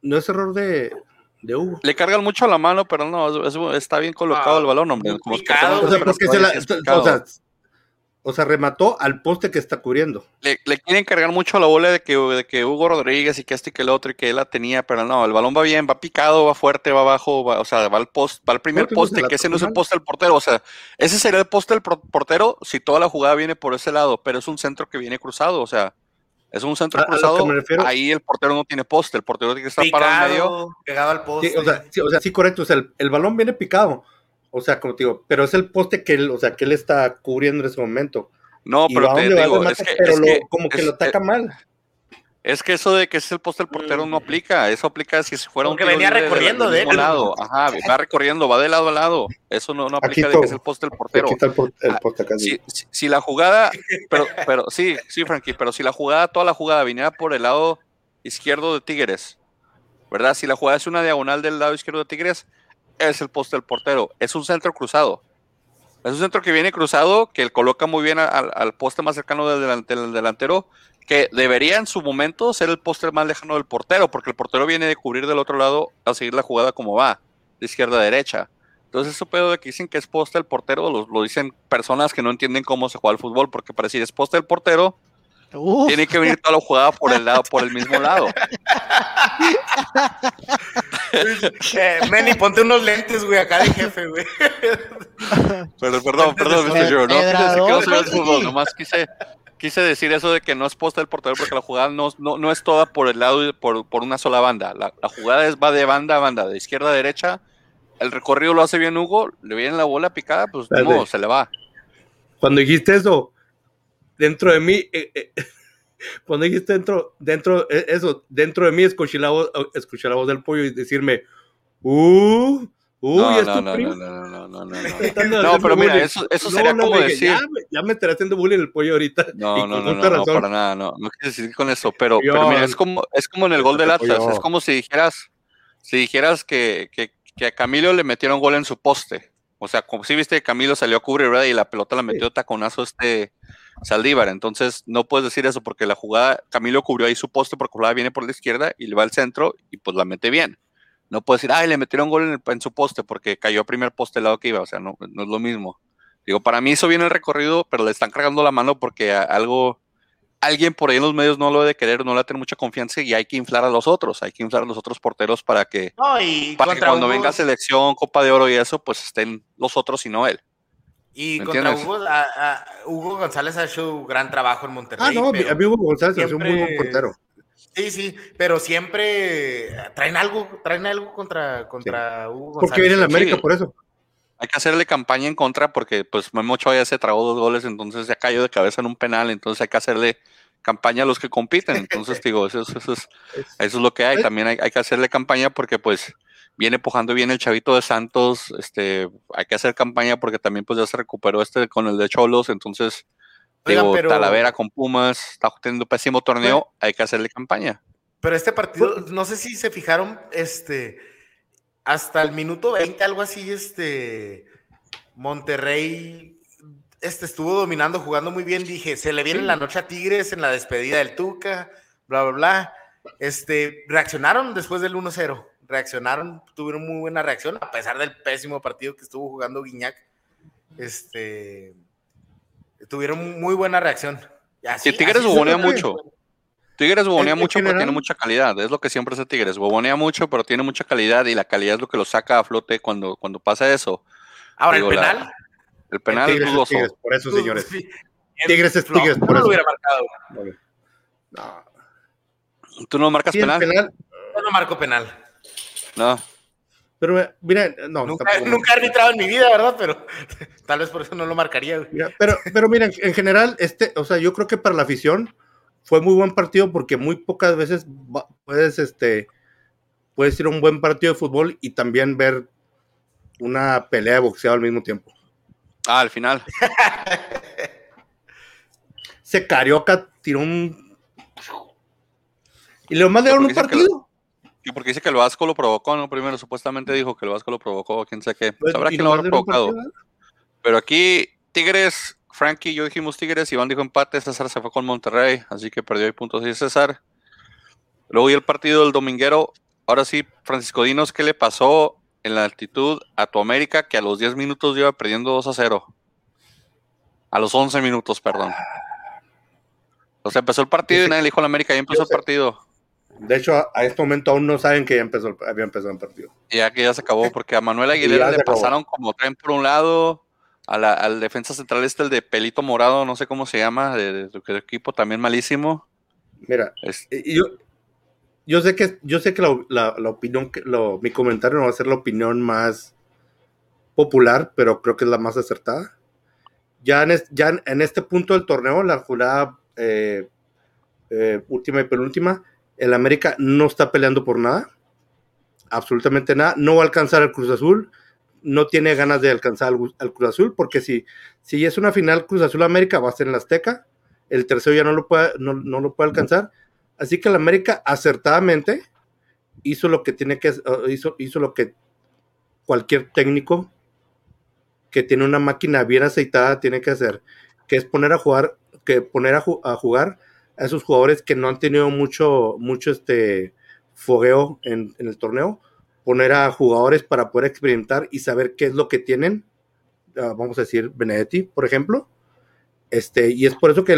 ¿no es error de, de Hugo? Le cargan mucho a la mano, pero no, está bien colocado el balón, hombre. Como o sea, remató al poste que está cubriendo. Le, quieren cargar mucho la bola de que, de que Hugo Rodríguez y que este y que el otro y que él la tenía, pero no, el balón va bien, va picado, va fuerte, va abajo, o sea, va al post, va al primer poste, que ese no es el poste del portero, o sea, ese sería el poste del portero si toda la jugada viene por ese lado, pero es un centro que viene cruzado, o sea, es un centro cruzado, ahí el portero no tiene poste, el portero tiene que estar parado en medio. Pegado al poste. Sí, o, sea, sí, o sea, sí, correcto, o sea, el balón viene picado, o sea, como te digo, pero es el poste que él, o sea, que él está cubriendo en ese momento. No, pero te digo, es que, pero como que lo ataca mal. Es que eso de que es el poste del portero no aplica, eso aplica si fuera un que venía recorriendo de, de, lado, ajá, va recorriendo, va de lado a lado, eso no, no aplica de que es el poste del portero. Aquí está el, poste acá. Si, si, la jugada, pero, pero sí, sí, Frankie, pero si la jugada, toda la jugada viniera por el lado izquierdo de Tigres, ¿verdad? Si la jugada es una diagonal del lado izquierdo de Tigres, es el poste del portero, es un centro cruzado. Es un centro que viene cruzado, que coloca muy bien al, poste más cercano del, delantero, que debería en su momento ser el poste más lejano del portero, porque el portero viene de cubrir del otro lado a seguir la jugada como va, de izquierda a derecha. Entonces, eso pedo de que dicen que es poste del portero, lo, dicen personas que no entienden cómo se juega el fútbol, porque para decir es poste del portero, tiene que venir toda la jugada por el lado, por el mismo lado. eh, Meni, ponte unos lentes, güey, acá de jefe, güey. Pero, perdón, perdón, Mr. Joe, no quise no el fútbol, nomás quise, quise decir eso de que no es posta del portero porque la jugada no, no, no es toda por el lado, por, por una sola banda. La, la jugada es, va de banda a banda, de izquierda a derecha. El recorrido lo hace bien Hugo, le viene la bola picada, pues no, se le va. Cuando dijiste eso, dentro de mí, eh, eh, cuando dijiste dentro, dentro, eh, eso, dentro de mí escuché la voz, eh, escuché la voz del pollo y decirme, uh, Uy, no, ¿es no, tu no, primo? no, no, no, no, no, no. pero mira, eso, eso no, sería como decir. Ya, ya, me estaré haciendo bullying el pollo ahorita. No, no, no, no, para nada, no. No quise decir con eso, pero, pero mira, es como, es como en el gol del Atlas. Es como si dijeras, si dijeras que, que, que, a Camilo le metieron gol en su poste. O sea, como si viste que Camilo salió a cubrir, ¿verdad? Y la pelota la metió sí. taconazo este Saldívar. Entonces, no puedes decir eso porque la jugada, Camilo cubrió ahí su poste porque la jugada viene por la izquierda y le va al centro y pues la mete bien. No puedes decir, ay, le metieron gol en, en su poste porque cayó a primer poste el lado que iba. O sea, no, no es lo mismo. Digo, para mí hizo bien el recorrido, pero le están cargando la mano porque algo, alguien por ahí en los medios no lo debe querer, no le tener mucha confianza y hay que inflar a los otros, hay que inflar a los otros porteros para que, para que cuando venga selección, Copa de Oro y eso, pues estén los otros y no él. Y contra Hugo, Hugo, González ha hecho un gran trabajo en Monterrey. Ah, no, a mí Hugo González es un muy buen portero. Sí, sí, pero siempre traen algo, traen algo contra, contra Hugo González. Porque viene en América por eso. Hay que hacerle campaña en contra porque pues Memo Ochoa ya se tragó dos goles, entonces ya cayó de cabeza en un penal, entonces hay que hacerle campaña a los que compiten. Entonces, digo, eso, eso, es, eso es lo que hay. También hay, hay que hacerle campaña porque pues viene pujando bien el chavito de Santos, este, hay que hacer campaña porque también pues ya se recuperó este con el de Cholos, entonces digo, Talavera con Pumas, está teniendo pésimo torneo, hay que hacerle campaña. Pero este partido, no sé si se fijaron, este, hasta el minuto 20, algo así, este, Monterrey este, estuvo dominando, jugando muy bien, dije, se le viene la noche a Tigres en la despedida del Tuca, bla, bla, bla. Este, reaccionaron después del 1-0 reaccionaron, tuvieron muy buena reacción, a pesar del pésimo partido que estuvo jugando Guiñac. Este, tuvieron muy buena reacción. Y Tigres bobonea mucho. Tigres bobonea mucho, pero tiene mucha calidad. Es lo que siempre hace Tigres. Bobonea mucho, pero tiene mucha calidad y la calidad es lo que lo saca a flote cuando, cuando pasa eso. Ahora, el penal. el penal es dudoso. por eso, señores. Tigres es Tigres. por eso. lo hubiera marcado. No. ¿Tú no marcas penal? penal? Yo no marco penal. No. Pero eh, mira, no. Nunca, he arbitrado en mi vida, ¿verdad? Pero tal vez por eso no lo marcaría. pero, pero mira, en general, este, o sea, yo creo que para la afición fue muy buen partido porque muy pocas veces puedes, este, puedes ir a un buen partido de fútbol y también ver una pelea de boxeo al mismo tiempo. Ah, al final. se Carioca tiró un. Y le más dieron un partido. Y porque dice que el Vasco lo provocó, ¿no? Primero supuestamente dijo que el Vasco lo provocó, quién sabe qué. Pues, Sabrá que lo habrá provocado. Pero aquí, Tigres, Frankie yo dijimos Tigres, Iván dijo empate, César se fue con Monterrey, así que perdió ahí puntos y César. Luego y el partido del dominguero. Ahora sí, Francisco Dinos, ¿qué le pasó en la altitud a tu América que a los 10 minutos iba perdiendo 2 a 0? A los 11 minutos, perdón. O sea, empezó el partido y nadie le dijo a la América, ya empezó el partido. De hecho, a, este momento aún no saben que ya empezó, había empezado el partido. Ya que ya se acabó, porque a Manuel Aguilera le pasaron como tren por un lado, a la, al defensa central este, el de pelito morado, no sé cómo se llama, de, equipo también malísimo. Mira, eh, yo, yo sé que, yo sé que la, la, opinión, que, lo, mi comentario no va a ser la opinión más popular, pero creo que es la más acertada. Ya en, ya en, este punto del torneo, la jurada eh, eh, última y penúltima, el América no está peleando por nada, absolutamente nada, no va a alcanzar el Cruz Azul, no tiene ganas de alcanzar al, Cruz Azul, porque si, si es una final Cruz Azul América, va a ser en la Azteca, el tercero ya no lo puede, no, lo puede alcanzar, así que el América acertadamente hizo lo que tiene que uh, hizo, hizo lo que cualquier técnico que tiene una máquina bien aceitada tiene que hacer, que es poner a jugar, que poner a jugar a esos jugadores que no han tenido mucho, mucho este fogueo en, el torneo, poner a jugadores para poder experimentar y saber qué es lo que tienen, ah, vamos a decir Benedetti, por ejemplo, este, y es por eso que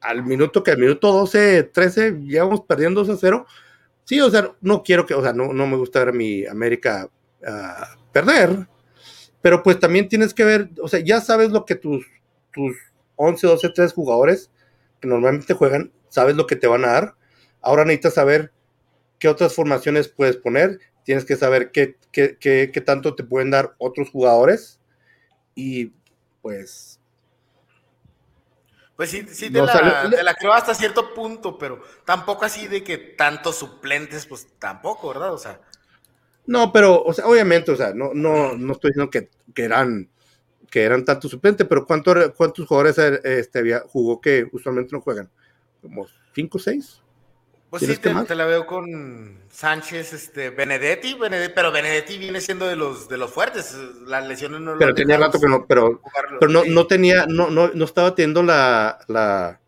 al minuto que al minuto 12, 13, ya vamos perdiendo 2 a 0, sí, o sea, no quiero que, o sea, no, no me gusta ver a mi América ah, perder, pero pues también tienes que ver, o sea, ya sabes lo que tus, tus 11, 12, 13 jugadores que normalmente juegan, sabes lo que te van a dar. Ahora necesitas saber qué otras formaciones puedes poner, tienes que saber qué, qué, qué, qué tanto te pueden dar otros jugadores y pues... Pues sí, sí te, la, te, la, creo hasta cierto punto, pero tampoco así de que tantos suplentes, pues tampoco, ¿verdad? O sea... No, pero, o sea, obviamente, o sea, no, no, no estoy diciendo que, que eran que eran tantos suplentes, pero ¿cuántos, cuántos jugadores eh, este, había, jugó que usualmente no juegan? ¿Como cinco o seis? Pues sí, te, la veo con Sánchez, este, Benedetti, pero Benedetti viene siendo de los de los fuertes. Las lesiones no Pero tenía rato que no, pero, pero no, no, tenía, no, no, no estaba teniendo la, la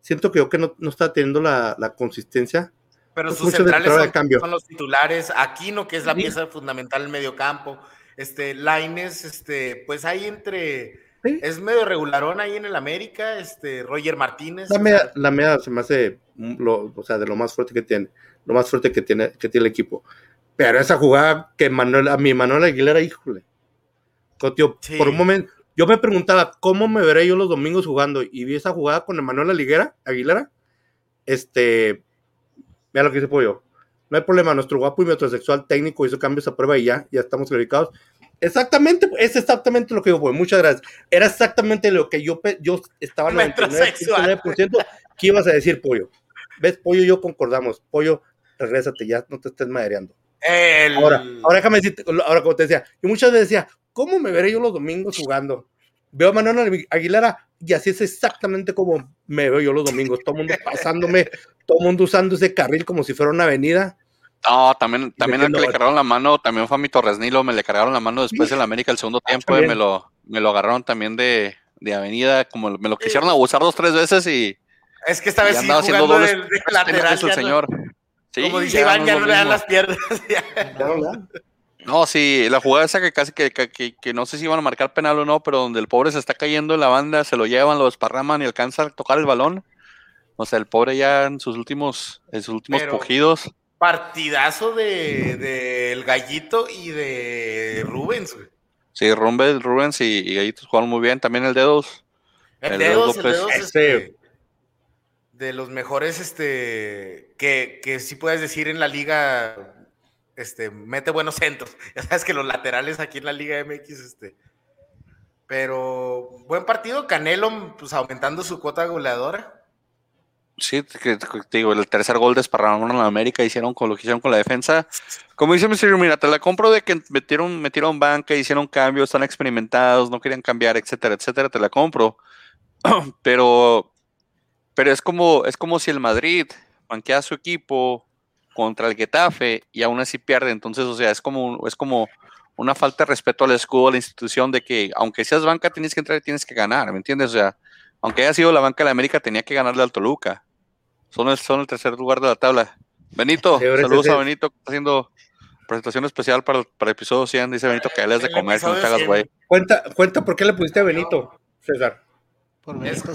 siento que yo que no, no estaba teniendo la, la consistencia. Pero pues sus centrales son, son, los titulares, Aquino, que es la pieza fundamental en medio campo, este, Laines, este, pues ahí entre. Es medio regularón ahí en el América, este, Roger Martínez. La media, la media se me hace, lo, o sea, de lo más fuerte que tiene, lo más fuerte que tiene, que tiene el equipo. Pero esa jugada que Manuel, a mi Manuel Aguilera, híjole. por un momento, yo me preguntaba, ¿cómo me veré yo los domingos jugando? Y vi esa jugada con Manuel Aguilera, Aguilera. Este, vea lo que dice Pollo. No hay problema, nuestro guapo y metrosexual técnico hizo cambios a prueba y ya, ya estamos verificados. Exactamente, es exactamente lo que yo, pues, muchas gracias. Era exactamente lo que yo, yo estaba en 99% ¿Qué ibas a decir, Pollo? ¿Ves, Pollo y yo concordamos? Pollo, regrésate ya, no te estés madereando. Ahora, ahora déjame decirte, ahora como te decía, yo muchas veces decía, ¿cómo me veré yo los domingos jugando? Veo a Manuel Aguilera y así es exactamente como me veo yo los domingos, todo el mundo pasándome, todo el mundo usando ese carril como si fuera una avenida. No, también, también el que le cargaron la mano, también fue a mi Torres Nilo, me le cargaron la mano después en la América el segundo ah, tiempo, y me lo, me lo agarraron también de, de avenida, como me lo quisieron abusar dos, tres veces y... Es que esta vez sí jugando dobles, de, de lateral. El señor. Sí, como dice Iván, ya no le dan las piernas. No, sí, la jugada esa que casi que, que, no sé si iban a marcar penal o no, pero donde el pobre se está cayendo en la banda, se lo llevan, lo desparraman y alcanza a tocar el balón. O sea, el pobre ya en sus últimos, en sus últimos cogidos. Partidazo de, de, el Gallito y de Rubens, güey. Sí, Rubens, Rubens y, y, Gallitos jugaron muy bien. También el Dedos. El, Dedos, el Dedos, este, de los mejores, este, que, que sí puedes decir en la liga este, mete buenos centros. Ya sabes que los laterales aquí en la Liga MX, este. Pero buen partido, Canelo, pues aumentando su cuota goleadora. Sí, te, digo, el tercer gol desparramaron en la América, hicieron con lo que hicieron con la defensa. Como dice Mr. Mira, te la compro de que metieron, metieron banca, hicieron cambios, están experimentados, no querían cambiar, etcétera, etcétera, te la compro. Pero Pero es como, es como si el Madrid banquea a su equipo contra el Getafe y aún así pierde. Entonces, o sea, es como, es como una falta de respeto al escudo, a la institución, de que aunque seas banca, tienes que entrar y tienes que ganar, ¿me entiendes? O sea, aunque haya sido la banca de la América, tenía que ganarle al Toluca. Son el, son el tercer lugar de la tabla. Benito, saludos a Benito, que está haciendo presentación especial para el, para episodio 100. Dice Benito que él es de comer, no te hagas güey. Cuenta, cuenta por qué le pusiste a Benito, César. Por Benito,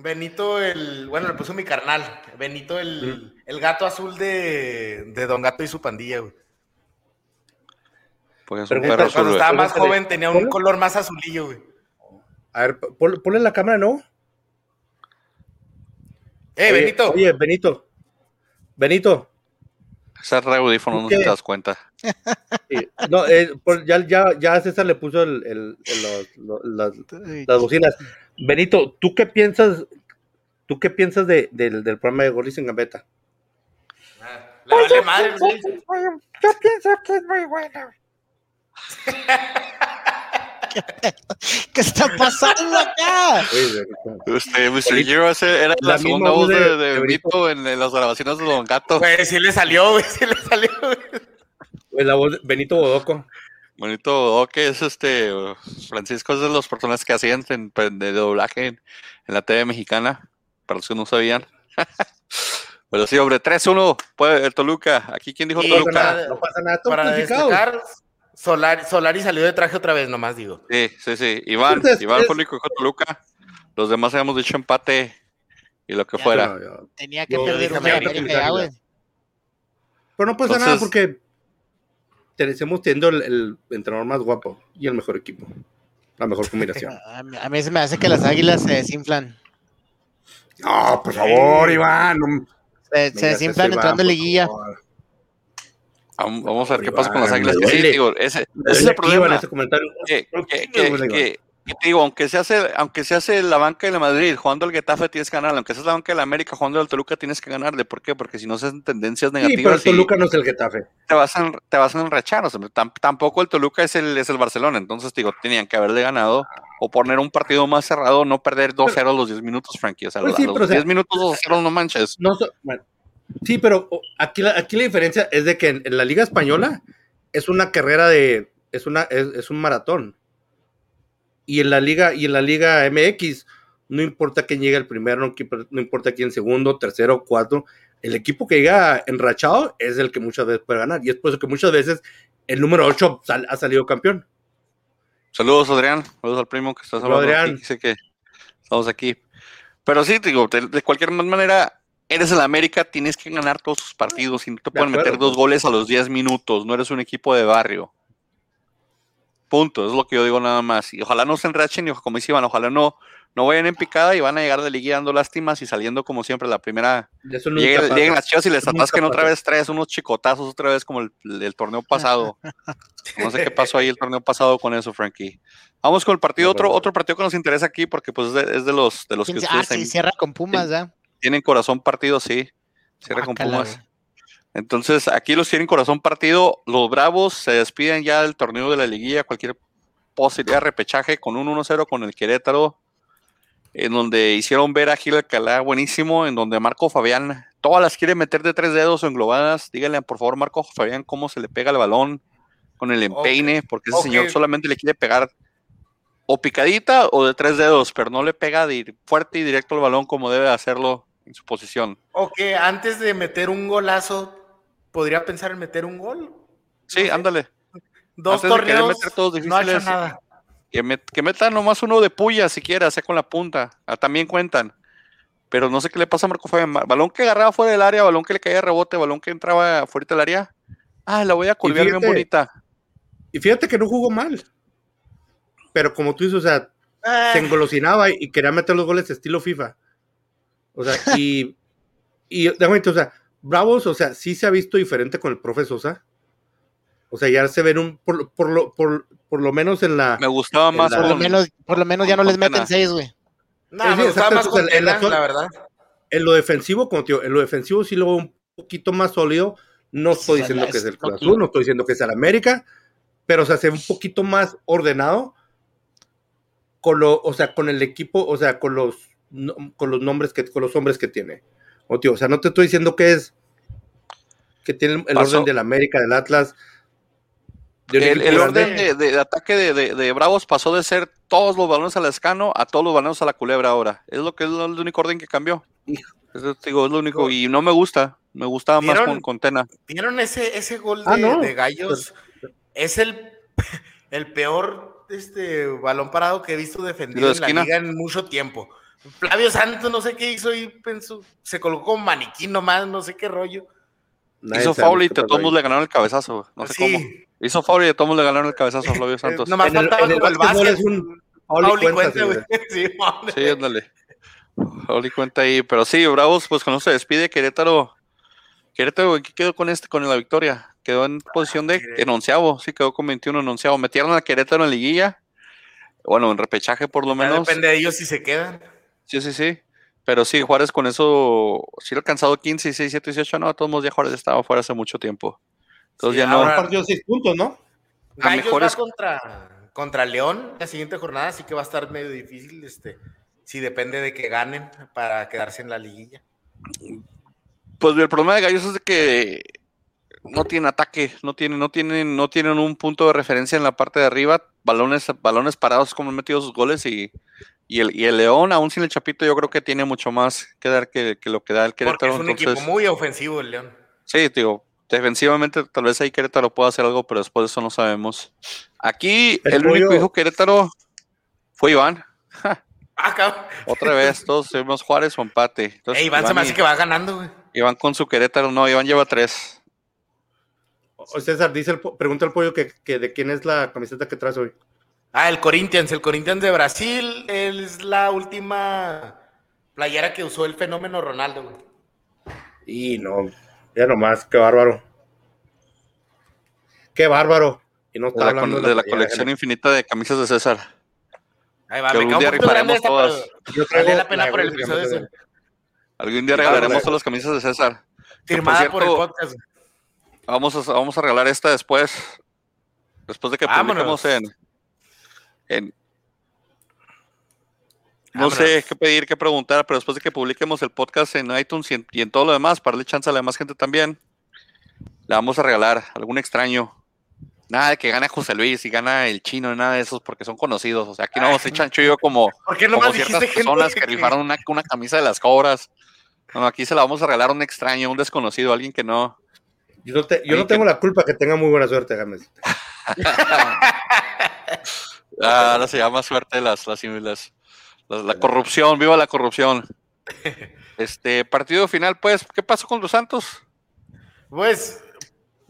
Benito el, bueno, le puso mi carnal. Benito el, mm. el gato azul de, de, Don Gato y su pandilla, güey. Pues un perro Cuando estaba más joven tenía un color más azulillo, güey. A ver, ponle la cámara, ¿no? Eh, Benito. Oye, Benito. Benito. Ese reudífono no te das cuenta. No, eh, ya, ya, ya César le puso el, el, las, las, bocinas. Benito, ¿tú qué piensas? ¿Tú qué piensas de, del, del programa de Golis en Gambeta? Ah, vale madre, yo pienso que es muy bueno. ¿Qué, está pasando acá? Usted, Mr. Giro era la, la segunda voz de, de, Benito en, en, las grabaciones de Don Gato. Güey, sí le salió, güey, sí le salió. Güey. La voz de Benito Bodoco. Benito Bodoque es este, Francisco es de los personajes que hacían en, de doblaje en, en, la TV mexicana, para los que no sabían. Pero sí, hombre, 3-1, el Toluca. Aquí, ¿quién dijo Toluca? no pasa nada, para destacar, Solari, Solari salió de traje otra vez, nomás digo. Sí, sí, sí. Iván, Iván fue el único que Toluca. Los demás habíamos dicho empate y lo que fuera. Tenía que perder una América güey. Pero no pasa nada porque tenemos teniendo el, entrenador más guapo y el mejor equipo. La mejor combinación. a mí se me hace que las águilas se desinflan. No, por favor, Iván. se, se desinflan entrando en liguilla. Vamos a ver qué pasa con las águilas. Sí, digo, ese, ese es el problema. Ese comentario. Que, que, que, te digo, aunque se hace, aunque se hace la banca de la Madrid jugando al Getafe tienes que ganar, aunque seas la banca de la América jugando al Toluca tienes que ganar. ¿De por qué? Porque si no se hacen tendencias negativas. Sí, pero el Toluca no es el Getafe. Te vas a, te vas a enrachar. O sea, tampoco el Toluca es el, es el Barcelona. Entonces, digo, tenían que haberle ganado o poner un partido más cerrado, no perder 2-0 los 10 minutos, Frankie. O sea, pues los, 10 minutos 2-0 no manches. No, bueno, Sí, pero aquí la, aquí la diferencia es de que en, la Liga Española es una carrera de. es una, es, un maratón. Y en la Liga, y en la Liga MX, no importa quién llegue el primero, no, no importa quién segundo, tercero, cuarto. El equipo que llega enrachado es el que muchas veces puede ganar. Y es por eso que muchas veces el número 8 ha salido campeón. Saludos, Adrián. Saludos al primo que está hablando. Adrián. Dice que estamos aquí. Pero sí, digo, de cualquier manera, eres el América, tienes que ganar todos tus partidos y no te pueden meter dos goles a los 10 minutos. No eres un equipo de barrio. Punto, es lo que yo digo nada más. Y ojalá no se enrachen y como dice Iván, ojalá no, no vayan en picada y van a llegar de liga dando lástimas y saliendo como siempre la primera. Lleguen, lleguen las chivas y les atasquen otra vez tres, unos chicotazos otra vez como el, torneo pasado. no sé qué pasó ahí el torneo pasado con eso, Frankie. Vamos con el partido, otro, otro partido que nos interesa aquí porque pues es de, los de los que ah, sí, cierra con Pumas, ¿ya? Tienen corazón partido, sí. Cierra con Pumas. Entonces, aquí los tienen corazón partido. Los Bravos se despiden ya del torneo de la liguilla. Cualquier posibilidad de repechaje con un 1-0 con el Querétaro. En donde hicieron ver a Gil Alcalá buenísimo. En donde Marco Fabián todas las quiere meter de tres dedos o englobadas. Díganle, por favor, Marco Fabián, cómo se le pega el balón con el empeine. Porque ese señor solamente le quiere pegar o picadita o de tres dedos, pero no le pega de fuerte y directo al balón como debe hacerlo en su posición. O que antes de meter un golazo, podría pensar en meter un gol. Sí, ándale. Dos torneos, meter todos difíciles, no nada. Que, que, metan nomás uno de puya siquiera, sea con la punta. Ah, también cuentan. Pero no sé qué le pasa a Marco Fabián. Balón que agarraba fuera del área, balón que le caía rebote, balón que entraba fuera del área. Ah, la voy a colgar bien bonita. Y fíjate que no jugó mal. Pero como tú dices, o sea, ah. se engolosinaba y quería meter los goles estilo FIFA. O sea, y, y o sea, Bravos, o sea, sí se ha visto diferente con el profe Sosa. O sea, ya se ven un, por, por, lo, por, por lo menos en la. Me gustaba más. por, lo menos, por lo menos ya no les meten seis, güey. No, me gustaba más con en la, la, verdad. En lo defensivo, como tío, en lo defensivo sí lo veo un poquito más sólido. No estoy diciendo que es el Cruz Azul, no estoy diciendo que es el América, pero o sea, se ve un poquito más ordenado con lo, o sea, con el equipo, o sea, con los con los nombres que, con los hombres que tiene. O, tío, o sea, no te estoy diciendo que es que tiene el orden del América, del Atlas. el, orden de, ataque de, Bravos pasó de ser todos los balones al escano a todos los balones a la culebra ahora. Es lo que es el único orden que cambió. Es, digo, es lo único. Y no me gusta. Me gustaba más con, con, Tena. ¿Vieron ese, ese gol ah, de, Gallos? Es el, el peor este balón parado que he visto defendido en la liga en mucho tiempo. Flavio Santos no sé qué hizo y pensó, se colocó como maniquí nomás, no sé qué rollo. Hizo foul y todos le ganaron el cabezazo, no sé cómo. Hizo foul y todos le ganaron el cabezazo a Flavio Santos. nomás faltaba el, como el, básquet. Es un foul y cuenta, güey. Sí, sí, ándale. Foul y cuenta ahí, pero sí, Bravos, pues cuando se despide Querétaro, Querétaro, ¿qué quedó con este, con la victoria? Quedó en posición de enunciado, sí, quedó con 21 enunciado. Metieron a Querétaro en liguilla, bueno, en repechaje por lo menos. depende de ellos si se quedan. Sí, sí, sí. Pero sí, Juárez con eso, sí ha alcanzado 15, 16, 17, 18, no, todos modos ya Juárez estaba fuera hace mucho tiempo. Entonces ya no. partido 6 puntos, ¿no? Gallos mejores... va contra, contra León la siguiente jornada, así que va a estar medio difícil, este, si depende de que ganen para quedarse en la liguilla. Pues el problema de Gallos es de que no tienen ataque, no tienen, no tienen, no tienen un punto de referencia en la parte de arriba, balones, balones parados como han metido sus goles y, y el, y el León, aún sin el Chapito, yo creo que tiene mucho más que dar que, lo que da el Querétaro. Porque es un equipo muy ofensivo el León. Sí, digo, defensivamente tal vez ahí Querétaro pueda hacer algo, pero después de eso no sabemos. Aquí el, único hijo Querétaro fue Iván. Ah, Otra vez, todos seguimos Juárez o empate. Entonces, Iván, se me hace que va ganando, güey. Iván con su Querétaro, no, Iván lleva tres. César, dice el, pregunta el pollo que, que, de quién es la camiseta que traes hoy. Ah, el Corinthians, el Corinthians de Brasil es la última playera que usó el fenómeno Ronaldo, güey. Y no, ya nomás, qué bárbaro. Qué bárbaro. Y no está de hablando la, de la, colección infinita de camisas de César. Ahí va, que algún día rifaremos todas. Yo vale la pena por el episodio Algún día regalaremos todas las camisas de César. Firmada por, el podcast. Vamos a, vamos a regalar esta después. Después de que publiquemos en, no sé qué pedir, qué preguntar, pero después de que publiquemos el podcast en iTunes y en, todo lo demás, para darle chance a la demás gente también, le vamos a regalar algún extraño. Nada de que gane José Luis y gana el chino, nada de esos, porque son conocidos. O sea, aquí no vamos a echar yo como, como ciertas personas que, rifaron una, una, camisa de las cobras. No, aquí se la vamos a regalar a un extraño, un desconocido, alguien que no. Yo no, yo no tengo la culpa que tenga muy buena suerte, Gámez. Ah, ahora se llama suerte las, las, la corrupción, viva la corrupción. Este partido final, pues, ¿qué pasó con los Santos? Pues,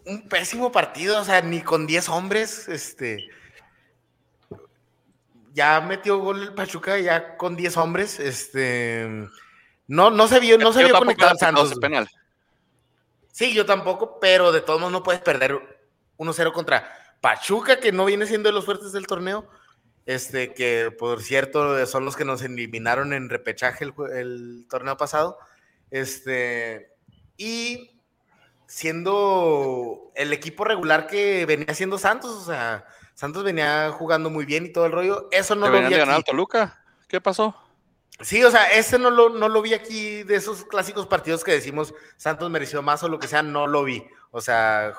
un pésimo partido, o sea, ni con 10 hombres, este. Ya metió gol el Pachuca, ya con 10 hombres, este. No, no se vio, no se vio conectado Santos. Penal. Sí, yo tampoco, pero de todos modos no puedes perder 1-0 contra Pachuca, que no viene siendo de los fuertes del torneo, este, que por cierto son los que nos eliminaron en repechaje el, torneo pasado, este, y siendo el equipo regular que venía siendo Santos, o sea, Santos venía jugando muy bien y todo el rollo, eso no lo vi aquí. Toluca? ¿Qué pasó? Sí, o sea, ese no lo, no lo vi aquí de esos clásicos partidos que decimos Santos mereció más o lo que sea, no lo vi. O sea,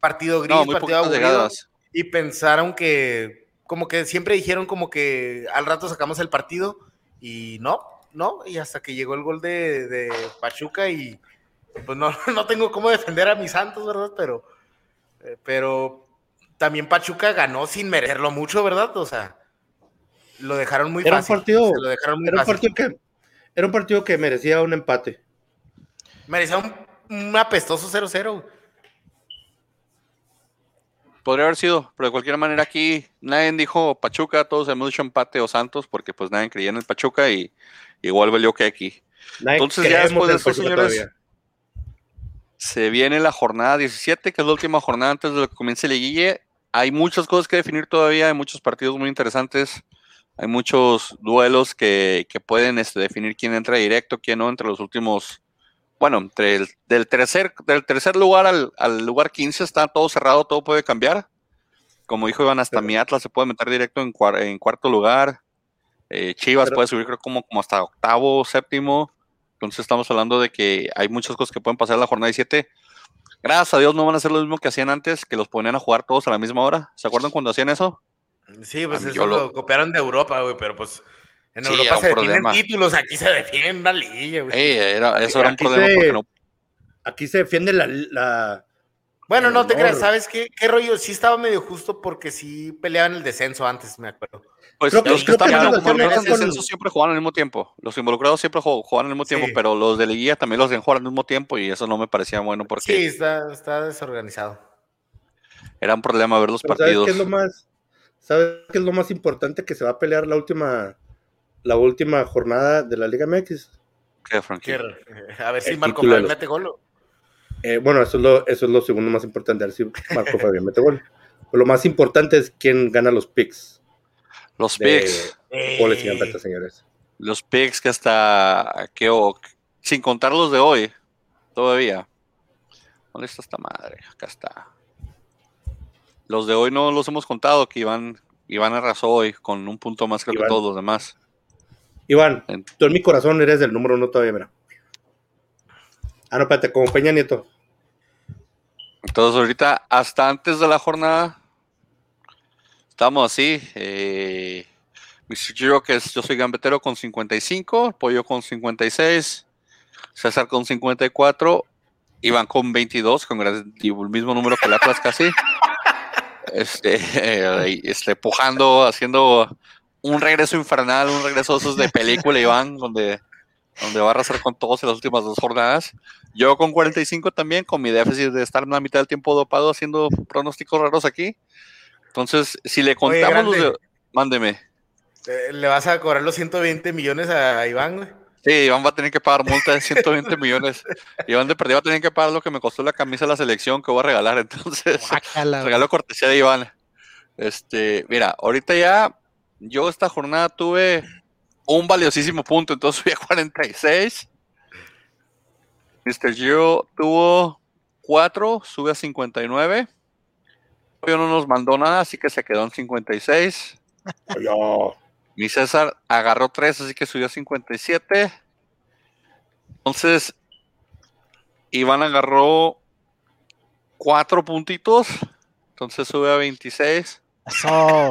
partido gris, partido aburrido. Y pensaron que como que siempre dijeron como que al rato sacamos el partido y no, no, y hasta que llegó el gol de, Pachuca y pues no, no tengo cómo defender a mis Santos, ¿verdad? Pero, eh, pero también Pachuca ganó sin merecerlo mucho, ¿verdad? O sea, lo dejaron muy era fácil. Un partido, era, Un partido que, era un partido que merecía un empate. Merecía un, un apestoso 0-0 podría haber sido, pero de cualquier manera aquí nadie dijo Pachuca, todos hemos dicho empate o Santos, porque pues nadie creía en el Pachuca y igual valió que aquí. Entonces ya después de eso, señores, se viene la jornada 17, que es la última jornada antes de que comience el liguille. Hay muchas cosas que definir todavía, hay muchos partidos muy interesantes, hay muchos duelos que, que pueden este, definir quién entra directo, quién no entre los últimos bueno, entre el, del, tercer, del tercer lugar al, al, lugar 15 está todo cerrado, todo puede cambiar. Como dijo Iván, hasta mi Atlas se puede meter directo en, en cuarto lugar. Eh, Chivas puede subir creo como, como hasta octavo, séptimo. Entonces estamos hablando de que hay muchas cosas que pueden pasar en la jornada 17. Gracias a Dios no van a hacer lo mismo que hacían antes, que los ponían a jugar todos a la misma hora. ¿Se acuerdan cuando hacían eso? Sí, pues eso lo... copiaron de Europa, güey, pero pues en Europa se defienden títulos, aquí se defiende una liga, güey. era, eso era un problema porque no... Aquí se defiende la... Bueno, no te creas, ¿sabes qué, qué rollo? Sí estaba medio justo porque sí peleaban el descenso antes, me acuerdo. Pues los que están involucrados en el descenso siempre jugaban al mismo tiempo. Los involucrados siempre jugaban al mismo tiempo, pero los de Liguilla también los de jugar al mismo tiempo y eso no me parecía bueno porque... Sí, está, está desorganizado. Era un problema ver los partidos. ¿Sabes qué es lo más, ¿sabes qué es lo más importante que se va a pelear la última la última jornada de la Liga MX. ¿Qué, Frankie? A ver si Marco Fabián mete gol. Eh, bueno, eso es, lo, eso es lo segundo más importante, a ver si Marco Fabián mete gol. Pero lo más importante es quién gana los picks. Los picks. señores. Los picks que hasta que sin contar los de hoy, todavía. ¿Dónde está esta madre? Acá está. Los de hoy no los hemos contado, que Iván, Iván arrasó hoy con un punto más que todos los demás. Iván, tú en mi corazón eres del número uno todavía, mira. Ah, no, espérate, como Peña Nieto. Entonces, ahorita, hasta antes de la jornada, estamos así. Eh, Mr. Giro, que es yo soy gambetero con 55, Pollo con 56, César con 54, Iván con 22, con el mismo número que la Atlas casi. Este, eh, este, pujando, haciendo un regreso infernal, un regreso esos de película, Iván, donde, donde va a arrasar con todos en las últimas dos jornadas. Yo con 45 también, con mi déficit de estar en la mitad del tiempo dopado haciendo pronósticos raros aquí. Entonces, si le contamos Mándeme. ¿Le vas a cobrar los 120 millones a Iván, güey? Sí, Iván va a tener que pagar multa de 120 millones. Iván de perdido va a tener que pagar lo que me costó la camisa de la selección que voy a regalar. Entonces, regalo cortesía de Iván. Este, mira, ahorita ya yo esta jornada tuve un valiosísimo punto, entonces fui a 46. Mr. Gio tuvo 4, sube a 59. Yo no nos mandó nada, así que se quedó en 56. Mi César agarró 3, así que subió a 57. Entonces, Iván agarró 4 puntitos. Entonces sube a 26. Eso.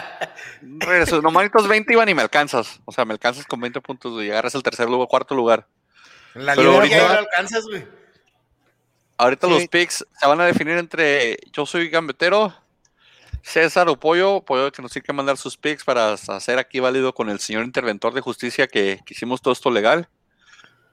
Regreso. Nomás 20 iban y me alcanzas. O sea, me alcanzas con 20 puntos y agarras el tercer lugar, cuarto lugar. la Pero ahorita, alcanzas, güey. Ahorita los picks se van a definir entre yo soy gambetero, César o Pollo, Pollo que nos tiene que mandar sus picks para hacer aquí válido con el señor interventor de justicia que, hicimos todo esto legal.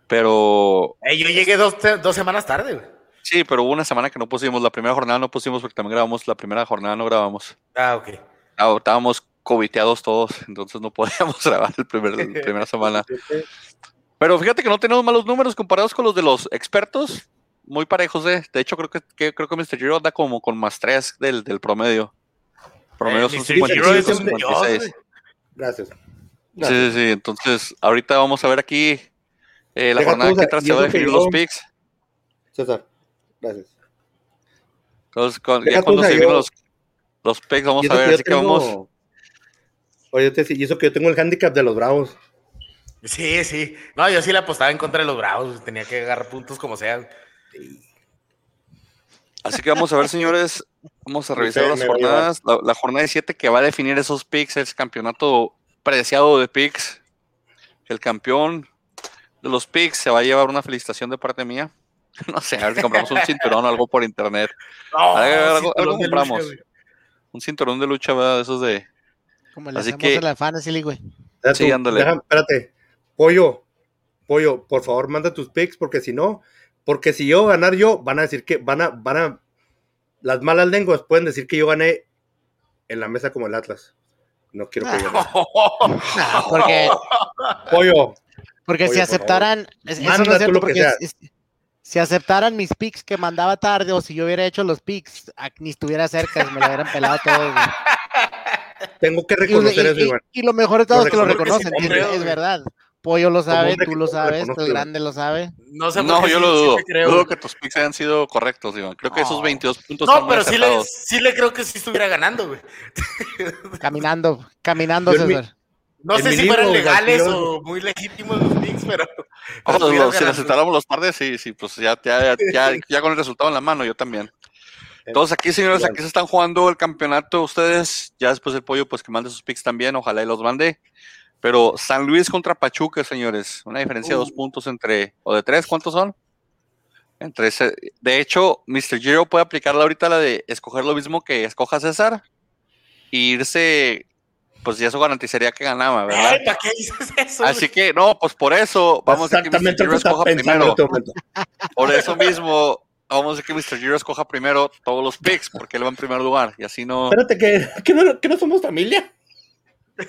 Pero. yo llegué dos, dos semanas tarde, güey. Sí, pero hubo una semana que no pusimos. La primera jornada no pusimos porque también grabamos. La primera jornada no grabamos. Ah, ok. Ah, estábamos coviteados todos, entonces no podíamos grabar el primer, la primera semana. Pero fíjate que no tenemos malos números comparados con los de los expertos. Muy parejos, ¿eh? De hecho, creo que, creo que Mr. Giro anda como con más tres del, del promedio. Promedio son 55, 56. Gracias. Sí, sí, sí. Entonces, ahorita vamos a ver aquí eh, la jornada que entra se va a definir los picks. César. Gracias. Entonces, ya cuando se vienen los, los picks, vamos a ver, así que vamos. Oye, te, y eso que yo tengo el handicap de los Bravos. Sí, sí. No, yo sí le apostaba en contra de los Bravos. Tenía que agarrar puntos como sea. Así que vamos a ver, señores. Vamos a revisar las jornadas. La, jornada de 7 que va a definir esos picks, el campeonato preciado de picks. El campeón de los picks se va a llevar una felicitación de parte mía. No sé, a ver si compramos un cinturón o algo por internet. algo, compramos. un cinturón de lucha, ¿verdad? De esos de. Como le Así que... a la Fantasy güey. Sí, espérate. Pollo, Pollo, por favor, manda tus picks, porque si no, porque si yo ganar yo, van a decir que, van a, van a, las malas lenguas pueden decir que yo gané en la mesa como el Atlas. No quiero que yo porque, Pollo. Porque si aceptaran, eso no es cierto, porque si aceptaran mis picks que mandaba tarde o si yo hubiera hecho los picks, ni estuviera cerca, me lo hubieran pelado todo. Tengo que reconocer eso, igual. Y, lo mejor de todo es que lo reconocen, es, verdad. Pollo lo sabe, tú lo sabes, el grande lo sabe. No, sé no yo lo dudo. Dudo que tus picks hayan sido correctos, Iván. Creo que esos 22 puntos No, pero sí le, sí le creo que sí estuviera ganando, güey. Caminando, caminando, César. No sé si fueran legales o muy legítimos los picks, pero. si necesitáramos los tardes, sí, sí, pues ya, ya, ya, ya, con el resultado en la mano, yo también. Entonces aquí, señores, aquí se están jugando el campeonato ustedes. Ya después el pollo, pues que mande sus picks también, ojalá y los mande. Pero San Luis contra Pachuca, señores, una diferencia de dos uh. puntos entre, o de tres, ¿cuántos son? Entre ese, de hecho, Mr. Giro puede aplicarla ahorita la de escoger lo mismo que escoja César e irse, pues ya eso garantizaría que ganaba, ¿verdad? ¿para qué dices eso? Así que, no, pues por eso, vamos a que Mr. Giro escoja primero. Este por eso mismo, vamos a que Mr. Giro escoja primero todos los picks, porque él va en primer lugar, y así no... Espérate, ¿que, no, que no somos familia?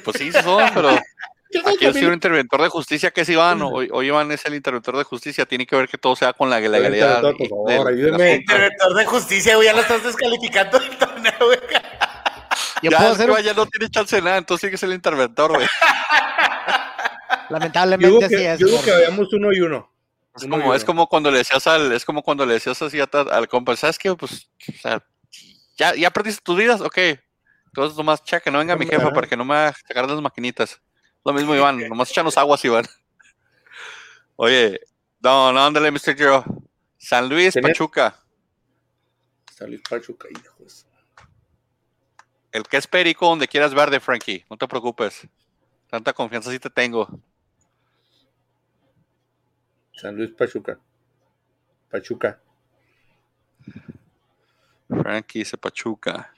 Pues sí, somos, pero aquí yo soy un interventor de justicia que es Iván, hoy, Iván es el interventor de justicia, tiene que ver que todo sea con la legalidad. Interventor, de justicia, güey, ya lo estás descalificando del torneo, güey. Ya, puedo hacer... ya no tiene chance de nada, entonces sigue el interventor, güey. Lamentablemente sí es. Yo digo que vayamos uno y uno. Es como, es como cuando le decías al, es como cuando le decías así al compa, ¿sabes qué? Pues, o sea, ya, ya perdiste tus vidas, ok. Entonces nomás cheque, no venga mi jefa para que no me haga sacar las maquinitas. Lo mismo, Iván, nomás echanos aguas, Iván. Oye, no, no, ándale, Mr. Joe. San Luis, Pachuca. San Luis, Pachuca, hijos. El que es perico, donde quieras ver de Frankie, no te preocupes. Tanta confianza sí te tengo. San Luis, Pachuca. Pachuca. Frankie dice Pachuca.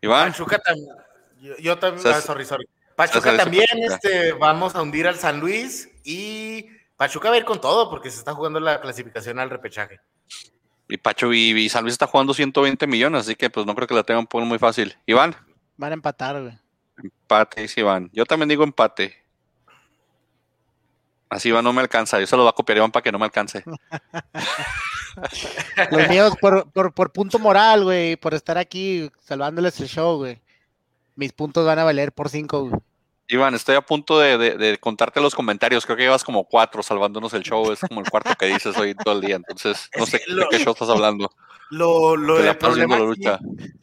Iván. Pachuca también. Yo, también. Ah, sorry, sorry. Pachuca también, este, vamos a hundir al San Luis y Pachuca va a ir con todo porque se está jugando la clasificación al repechaje. Y Pacho y, San Luis está jugando 120 millones, así que pues no creo que la tengan por muy fácil. Iván. Van a empatar, güey. Empate, dice Iván. Yo también digo empate. Así Iván no me alcanza. Yo se lo voy a copiar Iván para que no me alcance. Los míos por, por, por punto moral, güey, por estar aquí salvándoles el show, güey mis puntos van a valer por cinco. Iván, estoy a punto de, contarte los comentarios. Creo que llevas como cuatro salvándonos el show. Es como el cuarto que dices hoy todo el día. Entonces, no sé de qué show estás hablando. Lo, lo el, problema aquí,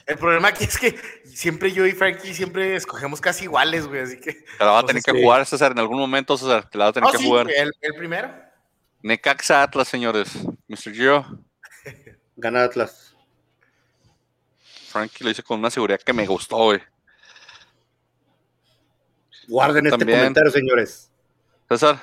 el problema aquí es que siempre yo y Frankie siempre escogemos casi iguales, güey. Así que. Te la va a tener que jugar, César, en algún momento, César. Te la va a tener que jugar. El, el primero. Necaxa Atlas, señores. Mr. Gio. Gana Atlas. Frankie lo hice con una seguridad que me gustó, güey. Guarden este comentario, señores. César.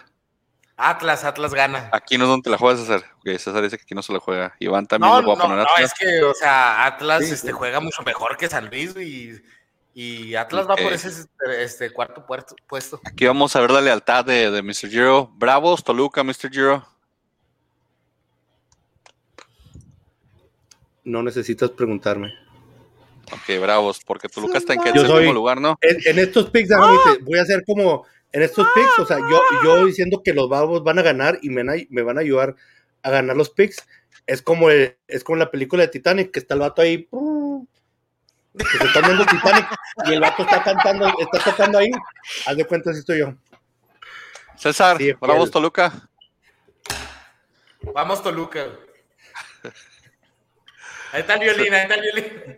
Atlas, Atlas gana. Aquí no es donde la juega César. Okay, César dice que aquí no se la juega. Iván también lo va a poner no, Atlas. No, es que, o sea, Atlas este, juega mucho mejor que San Luis y, y Atlas va por ese este, este cuarto puesto. Aquí vamos a ver la lealtad de, de Mr. Giro. Bravos, Toluca, Mr. Giro. No necesitas preguntarme. Ok, bravos, porque Toluca está en el séptimo lugar, ¿no? En, estos picks, voy a hacer como en estos picks, o sea, yo, yo diciendo que los bravos van a ganar y me, me van a ayudar a ganar los picks. Es como, es como la película de Titanic, que está el vato ahí. Que se está viendo Titanic y el vato está cantando, está tocando ahí. Haz de cuenta si estoy yo. César, bravos Toluca. Vamos Toluca. Ahí está el violín, ahí está el violín. Ahí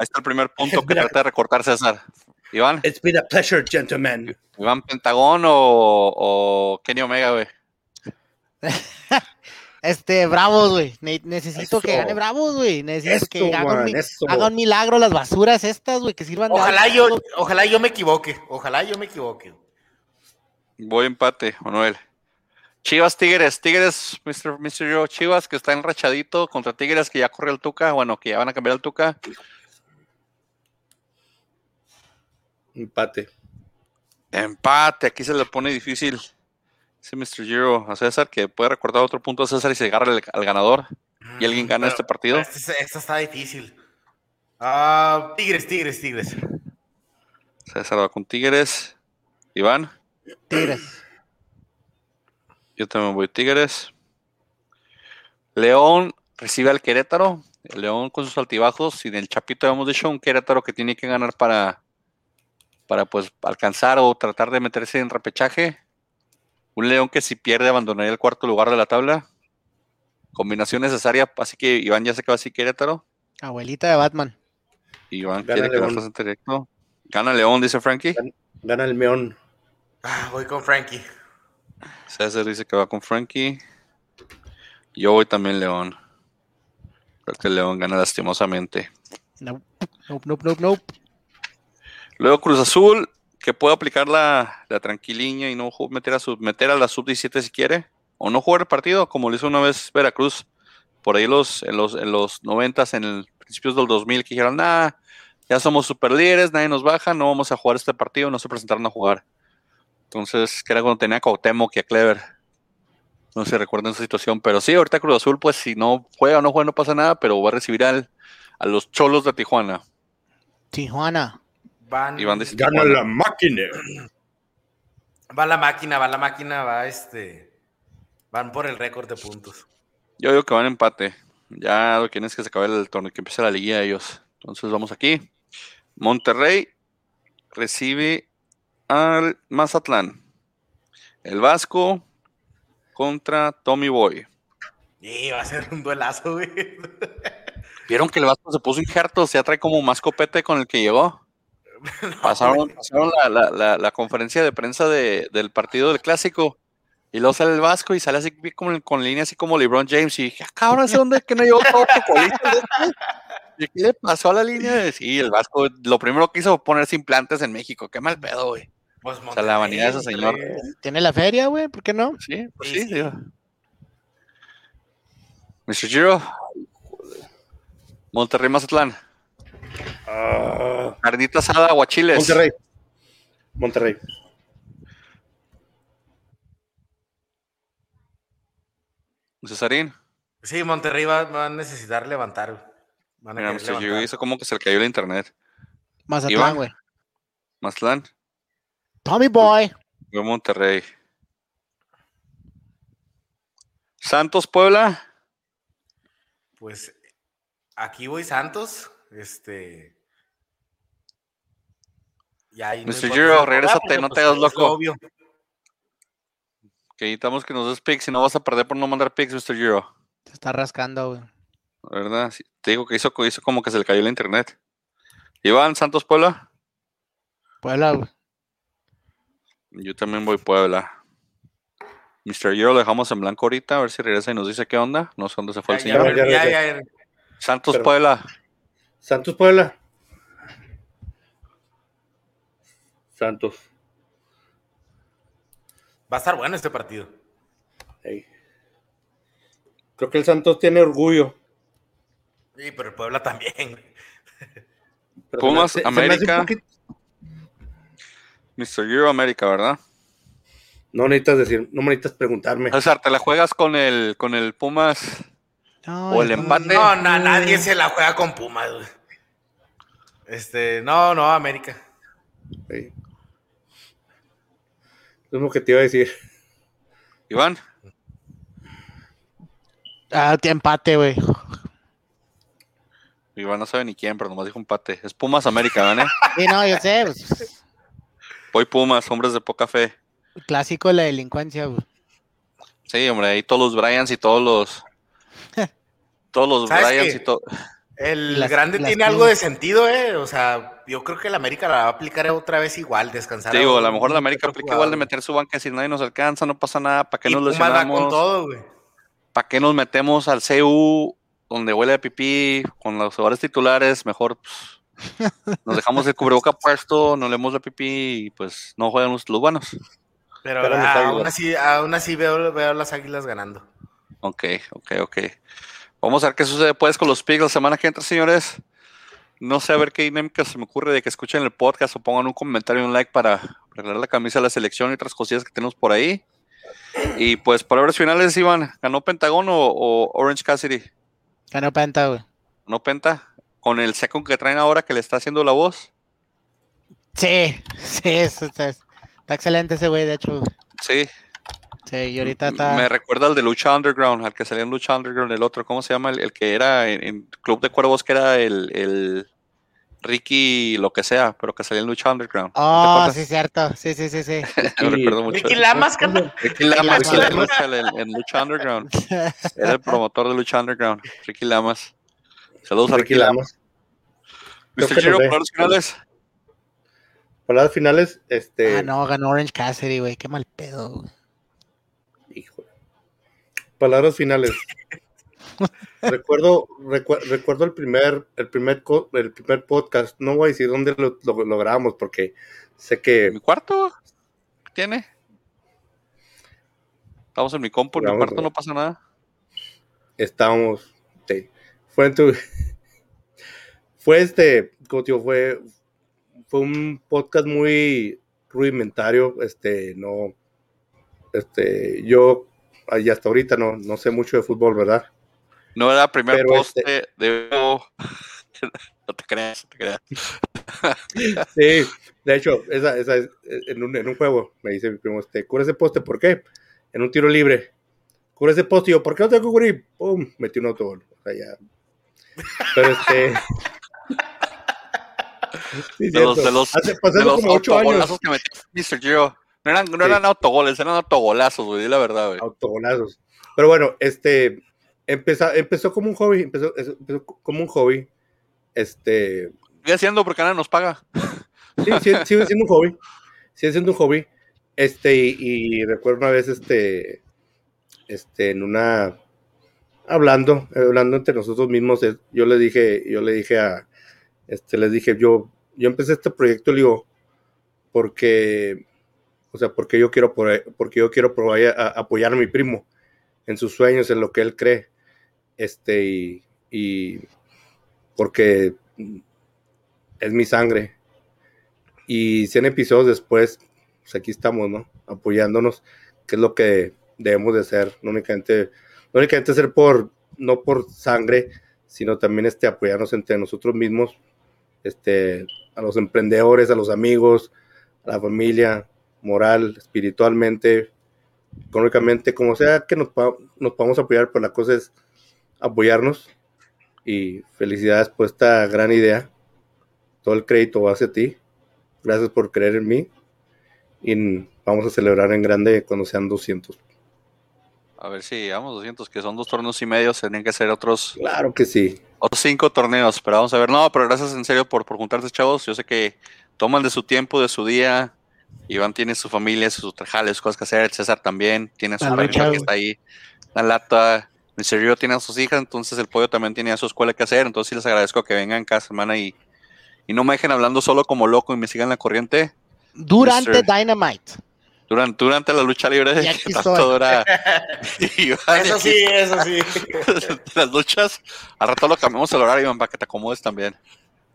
está el, primer punto que trata de recortar César. Iván. It's been a pleasure, gentlemen. Iván Pentagón o, o Kenny Omega, güey. Este, Bravos, güey. necesito que gane Bravos, güey. Necesito que haga un, milagro las basuras estas, güey, que sirvan ojalá yo, Ojalá yo me equivoque. Ojalá yo me equivoque. Voy empate, Manuel. Chivas Tigres, Tigres, Mr. Mr. Joe, Chivas que está enrachadito contra Tigres que ya corre el Tuca, bueno, que ya van a cambiar el Tuca. Empate. Empate, aquí se le pone difícil. Ese Mr. Giro a César que puede recordar otro punto a César y se agarra al ganador y alguien gana este partido. Esta este está difícil. Ah, tigres, Tigres, Tigres. César va con Tigres. Iván. Tigres. Yo también voy Tigres. León recibe al Querétaro. El León con sus altibajos. Y en el Chapito habíamos dicho un Querétaro que tiene que ganar para, para pues alcanzar o tratar de meterse en repechaje. Un León que si pierde abandonaría el cuarto lugar de la tabla. Combinación necesaria. Así que Iván ya se quedó así Querétaro. Abuelita de Batman. Igual quiere que la directo. Gana León, dice Frankie. Gana el Meón. Ah, voy con Frankie. César dice que va con Frankie. Yo voy también León. Creo que León gana lastimosamente. No, no, no, no, no. Luego Cruz Azul, que puede aplicar la, la tranquiliña y no meter a, su, meter a la sub-17 si quiere. O no jugar el partido, como lo hizo una vez Veracruz. Por ahí los, en los, en los 90 en el principios del 2000, que dijeron, nada, ya somos super líderes, nadie nos baja, no vamos a jugar este partido, no se presentaron a jugar. Entonces, que era cuando tenía a Cuauhtémoc y a Clever. No sé si recuerdan esa situación, pero sí, ahorita Cruz Azul, pues si no juega o no juega, no pasa nada, pero va a recibir al, a los cholos de Tijuana. Tijuana. Van, Y van de Gana la máquina. va la máquina, va la máquina, va este. Van por el récord de puntos. Yo digo que van en empate. Ya lo que quieren es que se acabe el torneo, que empiece la liguilla de ellos. Entonces vamos aquí. Monterrey recibe al Mazatlán. El Vasco contra Tommy Boy. Y va a ser un duelazo, güey. ¿Vieron que el Vasco se puso injerto? Ya trae como más copete con el que llegó. Pasaron, pasaron la, la- la- la conferencia de prensa de- del partido del clásico. Y luego sale el Vasco y sale así como, con línea así como LeBron James. Y dije, "Ah, cabrón, ¿ese dónde es que no llegó todo de este?" ¿Y qué le pasó a la línea? Sí, el Vasco lo primero que hizo fue ponerse implantes en México. Qué mal pedo, güey. Pues O sea, la vanidad de ese señor. Tiene la feria, güey, ¿por qué no? Sí, pues Sí, sí, sí. digo. Mr. Giro. Monterrey Mazatlán. Carnita asada, aguachiles. Monterrey. Monterrey. Cesarín. Sí, Monterrey va, va a necesitar levantar. güey. Van a Mira, Mr. Giro hizo como que se le cayó el internet. Mazatlán, güey. Mazatlán. Tommy Boy. Yo Monterrey. Santos Puebla. Pues aquí voy Santos. Este. Y ahí Mr. Giro, regrésate, no te pues, hagas es lo loco. obvio. Que necesitamos que nos des pics. Si no vas a perder por no mandar pics, Mr. Giro. Se está rascando, güey. ¿Verdad? Sí, te digo que hizo, hizo como que se le cayó el internet. Iván, Santos Puebla. Puebla, güey. Yo también voy Puebla. Mr. Giro lo dejamos en blanco ahorita, a ver si regresa y nos dice qué onda. No sé dónde se fue el señor. ya, Ya, ya, ya, ya. ya. Santos Pero- Puebla. Santos Puebla. Santos. Va a estar bueno este partido. Creo que el Santos tiene orgullo. Sí, pero el Puebla también. Pumas, se me América. poquito- Mr. Giro América, ¿verdad? No necesitas decir, no necesitas preguntarme. César, ¿te la juegas con el, con el Pumas? No, O el ya- empate. No, na- nadie se la juega con Pumas, güey. Este, no, no, América. Ey. Lo mismo que te iba a decir. Iván, Ah, t- empate, güey. Iván no sabe ni quién, pero nomás dijo empate. Es Pumas América, ¿vale? Sí, no, yo sé. pues, Voy Pumas, hombres de poca fe. clásico de la delincuencia, güey. Sí, hombre, ahí todos los Bryans y todos los. Todos los ¿Sabes Bryans y todo. El Las- grande las tiene algo de sentido, ¿eh? O sea, yo creo que el América la va a aplicar otra vez igual, descansar. Digo, a un- lo mejor la América aplica igual de meter su banca si nadie nos alcanza, no pasa nada. ¿Para qué Y nos Pumas va con lesionamos? todo, güey. ¿Para qué nos metemos al CU donde huele a pipí con los jugadores titulares? Mejor pues, nos dejamos el cubreboca puesto, no leemos la pipí y pues no juegan los, los buenos. Pero ah, aún así, aún así veo, veo a las águilas ganando. Ok, ok, ok. Vamos a ver qué sucede pues con los Pigs la semana que entra, señores. No sé a ver qué dinámica se me ocurre de que escuchen el podcast o pongan un comentario y un like para arreglar la camisa de la selección y otras cosillas que tenemos por ahí. Y pues palabras finales, Iván, ¿ganó Pentagón o, o Orange Cassidy? Ganó Penta, güey. ¿No Penta? Con el second que traen ahora que le está haciendo la voz. Sí, sí, eso está, está excelente ese güey, de hecho. Sí, Sí, y ahorita está. me recuerda al de Lucha Underground, al que salía en Lucha Underground, el otro, ¿cómo se llama? El, el que era en, en Club de Cuervos, que era el, el Ricky, lo que sea, pero que salía en Lucha Underground. ¿Te Oh, sí, cierto. Sí, sí, sí, sí. Me recuerdo mucho. Ricky Lamas. Ricky Lamas, Ricky Lamas. En Lucha Underground. Era el promotor de Lucha Underground, Ricky Lamas. Saludos a Ricky Lamas. Mr. palabras finales. palabras finales, este. Ah, no, ganó Orange Cassidy, güey, qué mal pedo, Hijo. Palabras finales. recuerdo, recuerdo el primer, el primer, el primer podcast. No voy a decir dónde lo, lo, grabamos porque sé que. ¿Mi cuarto? ¿Tiene? Estamos en mi compu, en mi cuarto no pasa nada. Estábamos. Sí. Fue en tu. fue este. Como fue. Fue un podcast muy rudimentario. Este, no. Este, yo. Y hasta ahorita no, no sé mucho de fútbol, ¿verdad? No era el primer poste este de. no te creas, no te creas. sí, de hecho, esa, esa es, en, un, en un juego, me dice mi primo, este, cura ese poste, ¿por qué? En un tiro libre. Cura ese poste, y yo, ¿por qué no tengo que cubrir? ¡Pum! Metí un autogol. O sea, ya. Pero este. Sí, de, los, de los, Hace, de los años. que metió Mr. Giro. No eran, no eran autogoles, eran autogolazos, güey, di la verdad, güey. Autogolazos. Pero bueno, este, empezó, empezó como un hobby, empezó, empezó como un hobby. Este. Sigue haciendo porque Ana nos paga. Sí, sigue, siendo un hobby. Sigue siendo un hobby. Este, y, recuerdo una vez, este, este, en una, hablando, hablando entre nosotros mismos, yo le dije, yo le dije a, este, les dije, yo, yo empecé este proyecto, le digo, porque, o sea, porque yo quiero, porque yo quiero apoyar a mi primo en sus sueños, en lo que él cree este, y, porque es mi sangre. Y 100 episodios después, pues aquí estamos, ¿no? Apoyándonos, que es lo que debemos de hacer, no únicamente, no únicamente ser por, no por sangre, sino también este, apoyarnos entre nosotros mismos, este, a los emprendedores, a los amigos, a la familia, moral, espiritualmente, económicamente, como sea que nos, nos podamos apoyar, pero la cosa es apoyarnos y felicidades por esta gran idea. Todo el crédito va hacia ti. Gracias por creer en mí y vamos a celebrar en grande cuando sean 200. A ver si llegamos 200, que son dos torneos y medio, tienen que ser otros. Claro que sí. Otros cinco torneos, pero vamos a ver. No, pero gracias en serio por, por juntarse, chavos. Yo sé que toman de su tiempo, de su día. Iván tiene su familia, sus trajales, cosas que hacer. César también tiene su familia que está ahí. La lata. Mi serio tiene a sus hijas, entonces el pollo también tiene a su escuela que hacer. Entonces sí les agradezco que vengan cada semana y, y no me dejen hablando solo como loco y me sigan la corriente. Durante Dynamite. Durante, durante la lucha libre de eso sí, eso sí. las luchas, al rato lo cambiamos el horario, Iván, para que te acomodes también.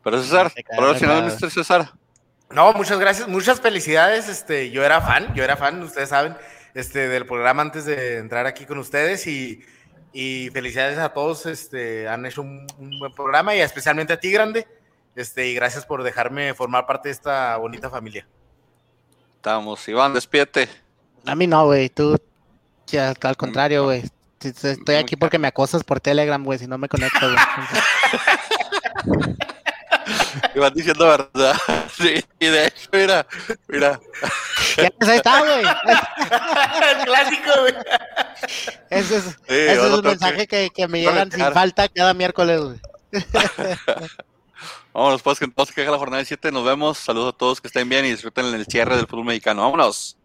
Pero César, por al final, Mr. César. No, muchas gracias, muchas felicidades. Este, yo era fan, yo era fan, ustedes saben, este, del programa antes de entrar aquí con ustedes y y felicidades a todos, este, han hecho un, buen programa y especialmente a ti, Grande. Este, y gracias por dejarme formar parte de esta bonita familia. Estamos, Iván, despídete. A mí no, güey, tú, ya, al contrario, güey. Estoy aquí porque me acosas por Telegram, güey, si no me conecto, güey. Iban diciendo verdad. Sí, y de hecho, mira, mira. Ya, pues ahí está, güey. El clásico, güey. Ese es, ese es un mensaje que, que, me llegan sin falta cada miércoles, güey. Vámonos, pues, que entonces que la jornada de 7. Nos vemos. Saludos a todos que estén bien y disfruten el cierre del fútbol mexicano. Vámonos.